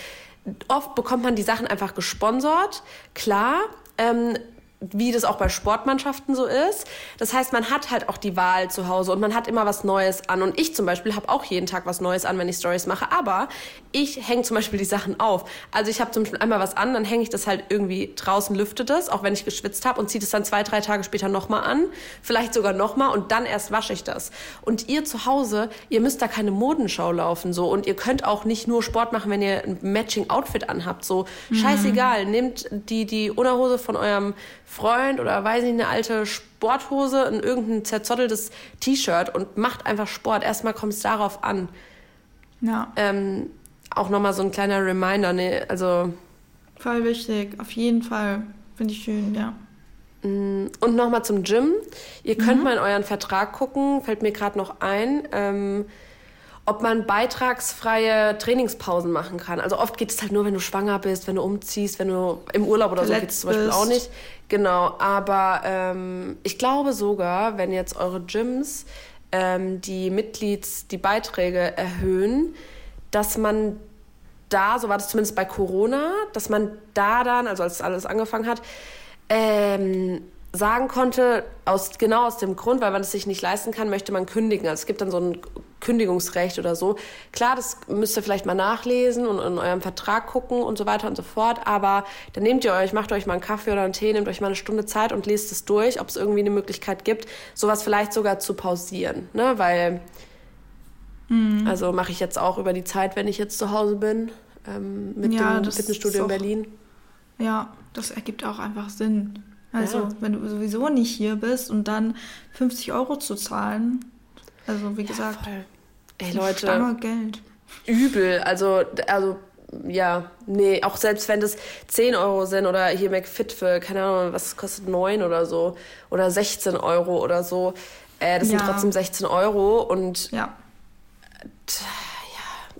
oft bekommt man die Sachen einfach gesponsert, klar. Ähm, wie das auch bei Sportmannschaften so ist. Das heißt, man hat halt auch die Wahl zu Hause und man hat immer was Neues an. Und ich zum Beispiel habe auch jeden Tag was Neues an, wenn ich Stories mache. Aber ich hänge zum Beispiel die Sachen auf. Also ich habe zum Beispiel einmal was an, dann hänge ich das halt irgendwie draußen, lüfte das, auch wenn ich geschwitzt habe und ziehe das dann zwei, drei Tage später nochmal an. Vielleicht sogar nochmal und dann erst wasche ich das. Und ihr zu Hause, ihr müsst da keine Modenschau laufen so und ihr könnt auch nicht nur Sport machen, wenn ihr ein Matching Outfit anhabt. So mhm. scheißegal, nehmt die die Unterhose von eurem Freund oder weiß ich, eine alte Sporthose in irgendein zerzotteltes T-Shirt und macht einfach Sport. Erstmal kommt es darauf an. Ja. Ähm, auch nochmal so ein kleiner Reminder, ne? Also. Voll wichtig, auf jeden Fall. Finde ich schön, ja. Mm, und nochmal zum Gym. Ihr könnt mhm. mal in euren Vertrag gucken, fällt mir gerade noch ein. Ähm, ob man beitragsfreie Trainingspausen machen kann. Also oft geht es halt nur, wenn du schwanger bist, wenn du umziehst, wenn du im Urlaub oder Verletzt so geht es zum Beispiel bist. auch nicht. Genau, aber ähm, ich glaube sogar, wenn jetzt eure Gyms ähm, die Mitglieds, die Beiträge erhöhen, dass man da, so war das zumindest bei Corona, dass man da dann, also als alles angefangen hat, ähm, sagen konnte, aus, genau aus dem Grund, weil man es sich nicht leisten kann, möchte man kündigen. Also es gibt dann so ein Kündigungsrecht oder so. Klar, das müsst ihr vielleicht mal nachlesen und in eurem Vertrag gucken und so weiter und so fort. Aber dann nehmt ihr euch, macht euch mal einen Kaffee oder einen Tee, nehmt euch mal eine Stunde Zeit und lest es durch, ob es irgendwie eine Möglichkeit gibt, sowas vielleicht sogar zu pausieren. Ne? Weil, mhm. also mache ich jetzt auch über die Zeit, wenn ich jetzt zu Hause bin, ähm, mit ja, dem Fitnessstudio in Berlin. Ja, das ergibt auch einfach Sinn. Also, ja. wenn du sowieso nicht hier bist und dann 50 Euro zu zahlen. Also, wie ja, gesagt. Ey, Leute. Stange Geld. Übel. Also, also, ja, nee, auch selbst wenn das 10 Euro sind oder hier McFit für, keine Ahnung, was kostet 9 oder so oder 16 Euro oder so, äh, das ja. sind trotzdem 16 Euro und ja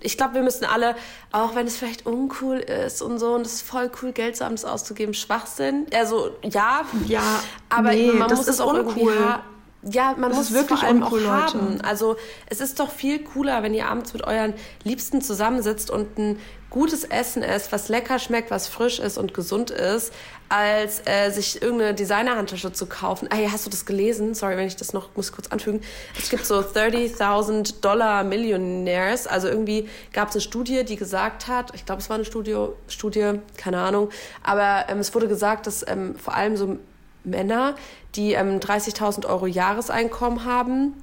ich glaube, wir müssen alle, auch wenn es vielleicht uncool ist und so, und es ist voll cool, Geld zu haben, das auszugeben, Schwachsinn. Also ja, ja, aber nee, man muss es auch uncool. irgendwie ja, man das muss wirklich vor allem auch haben. Leute. Also es ist doch viel cooler, wenn ihr abends mit euren Liebsten zusammensitzt und ein gutes Essen esst, was lecker schmeckt, was frisch ist und gesund ist, als äh, sich irgendeine Designerhandtasche zu kaufen. Ah ja, hast du das gelesen? Sorry, wenn ich das noch muss kurz anfügen. Es gibt so 30.000 Dollar Millionaires. Also irgendwie gab es eine Studie, die gesagt hat, ich glaube, es war eine Studio, Studie, keine Ahnung, aber ähm, es wurde gesagt, dass ähm, vor allem so Männer, die ähm, 30.000 Euro Jahreseinkommen haben,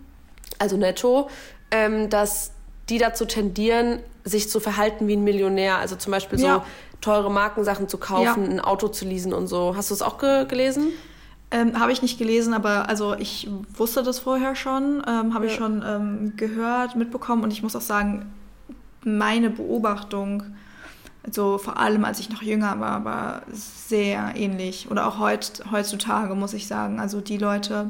also netto, ähm, dass die dazu tendieren, sich zu verhalten wie ein Millionär. Also zum Beispiel so ja. teure Markensachen zu kaufen, ja. ein Auto zu leasen und so. Hast du es auch ge gelesen? Ähm, habe ich nicht gelesen, aber also ich wusste das vorher schon, ähm, habe ja. ich schon ähm, gehört, mitbekommen und ich muss auch sagen, meine Beobachtung, also vor allem als ich noch jünger war, war sehr ähnlich. Oder auch heut, heutzutage, muss ich sagen. Also die Leute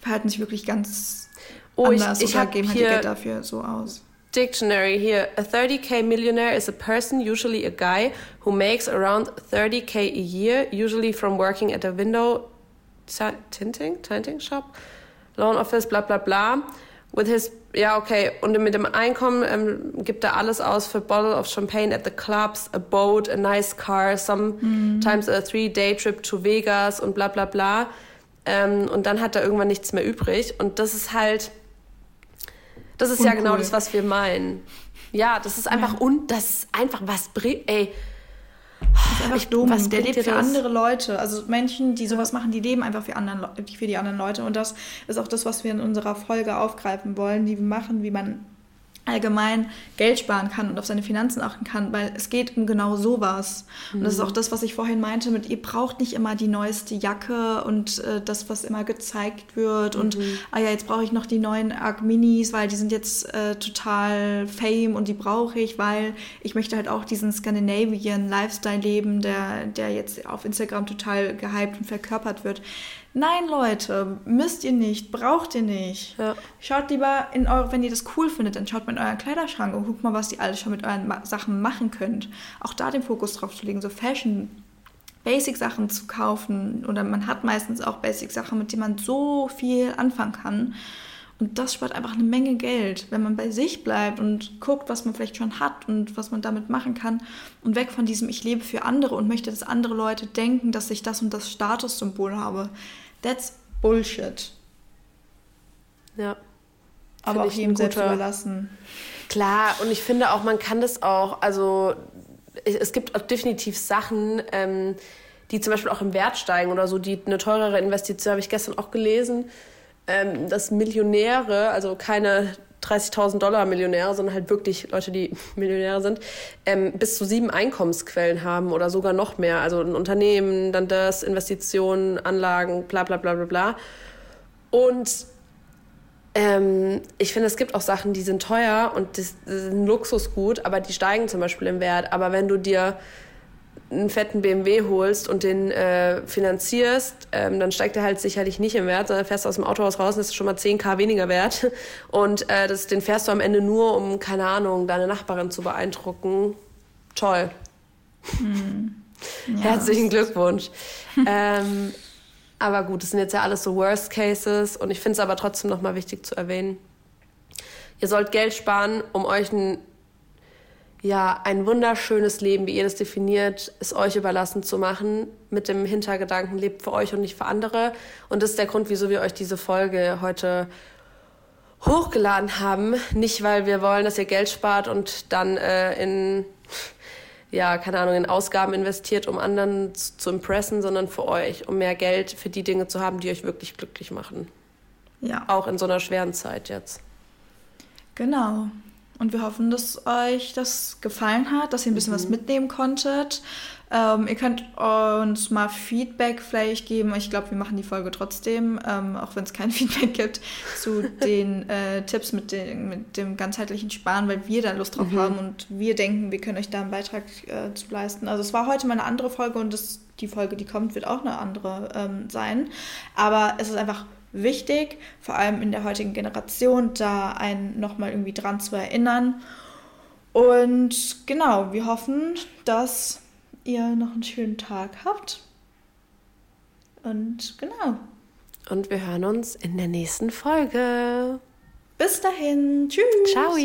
verhalten sich wirklich ganz oh, anders ich, ich oder geben halt ihr Geld dafür so aus. Dictionary here. A 30k millionaire is a person, usually a guy, who makes around 30k a year, usually from working at a window tinting, tinting shop, lawn office, bla bla bla. With his, ja, okay, und mit dem Einkommen ähm, gibt er alles aus für Bottle of Champagne at the clubs, a boat, a nice car, sometimes a three-day trip to Vegas und bla bla bla. Ähm, und dann hat er irgendwann nichts mehr übrig. Und das ist halt das ist Uncool. ja genau das, was wir meinen. Ja, das ist einfach ja. und das ist einfach was bringt. Ey. Das ist einfach ich, dumm. Was der lebt für das? andere Leute. Also Menschen, die sowas machen, die leben einfach für, anderen, für die anderen Leute. Und das ist auch das, was wir in unserer Folge aufgreifen wollen, die wir machen, wie man allgemein Geld sparen kann und auf seine Finanzen achten kann, weil es geht um genau sowas. Mhm. Und das ist auch das, was ich vorhin meinte mit, ihr braucht nicht immer die neueste Jacke und äh, das, was immer gezeigt wird. Mhm. Und, ah ja, jetzt brauche ich noch die neuen Arc Minis, weil die sind jetzt äh, total fame und die brauche ich, weil ich möchte halt auch diesen Scandinavian Lifestyle leben, der, der jetzt auf Instagram total gehypt und verkörpert wird. Nein, Leute, müsst ihr nicht, braucht ihr nicht. Ja. Schaut lieber in eure, wenn ihr das cool findet, dann schaut mal in euren Kleiderschrank und guckt mal, was ihr alles schon mit euren Sachen machen könnt. Auch da den Fokus drauf zu legen, so Fashion, Basic-Sachen zu kaufen. Oder man hat meistens auch Basic-Sachen, mit denen man so viel anfangen kann. Und das spart einfach eine Menge Geld, wenn man bei sich bleibt und guckt, was man vielleicht schon hat und was man damit machen kann. Und weg von diesem, ich lebe für andere und möchte, dass andere Leute denken, dass ich das und das Statussymbol habe. That's Bullshit. Ja. Aber auch jedem selbst überlassen. Klar, und ich finde auch, man kann das auch, also es gibt auch definitiv Sachen, ähm, die zum Beispiel auch im Wert steigen oder so, die eine teurere Investition, habe ich gestern auch gelesen, ähm, dass Millionäre, also keine 30.000 Dollar Millionäre, sondern halt wirklich Leute, die Millionäre sind, ähm, bis zu sieben Einkommensquellen haben oder sogar noch mehr. Also ein Unternehmen, dann das, Investitionen, Anlagen, bla bla bla bla bla. Und ähm, ich finde, es gibt auch Sachen, die sind teuer und das, das ist Luxusgut, aber die steigen zum Beispiel im Wert. Aber wenn du dir einen fetten BMW holst und den äh, finanzierst, ähm, dann steigt er halt sicherlich nicht im Wert, sondern fährst du aus dem Autohaus raus und ist schon mal 10k weniger wert. Und äh, das, den fährst du am Ende nur, um, keine Ahnung, deine Nachbarin zu beeindrucken. Toll. Hm. Ja. Herzlichen Glückwunsch. ähm, aber gut, das sind jetzt ja alles so Worst Cases und ich finde es aber trotzdem nochmal wichtig zu erwähnen. Ihr sollt Geld sparen, um euch ein ja, ein wunderschönes Leben, wie ihr das definiert, ist euch überlassen zu machen, mit dem Hintergedanken, lebt für euch und nicht für andere. Und das ist der Grund, wieso wir euch diese Folge heute hochgeladen haben. Nicht, weil wir wollen, dass ihr Geld spart und dann äh, in, ja, keine Ahnung, in Ausgaben investiert, um anderen zu impressen, sondern für euch, um mehr Geld für die Dinge zu haben, die euch wirklich glücklich machen. Ja. Auch in so einer schweren Zeit jetzt. Genau. Und wir hoffen, dass euch das gefallen hat, dass ihr ein bisschen mhm. was mitnehmen konntet. Ähm, ihr könnt uns mal Feedback vielleicht geben. Ich glaube, wir machen die Folge trotzdem, ähm, auch wenn es kein Feedback gibt, zu den äh, Tipps mit, den, mit dem ganzheitlichen Sparen, weil wir da Lust drauf mhm. haben und wir denken, wir können euch da einen Beitrag äh, zu leisten. Also es war heute mal eine andere Folge und das, die Folge, die kommt, wird auch eine andere ähm, sein. Aber es ist einfach wichtig, vor allem in der heutigen Generation, da einen nochmal irgendwie dran zu erinnern. Und genau, wir hoffen, dass ihr noch einen schönen Tag habt. Und genau. Und wir hören uns in der nächsten Folge. Bis dahin. Tschüss. Ciao.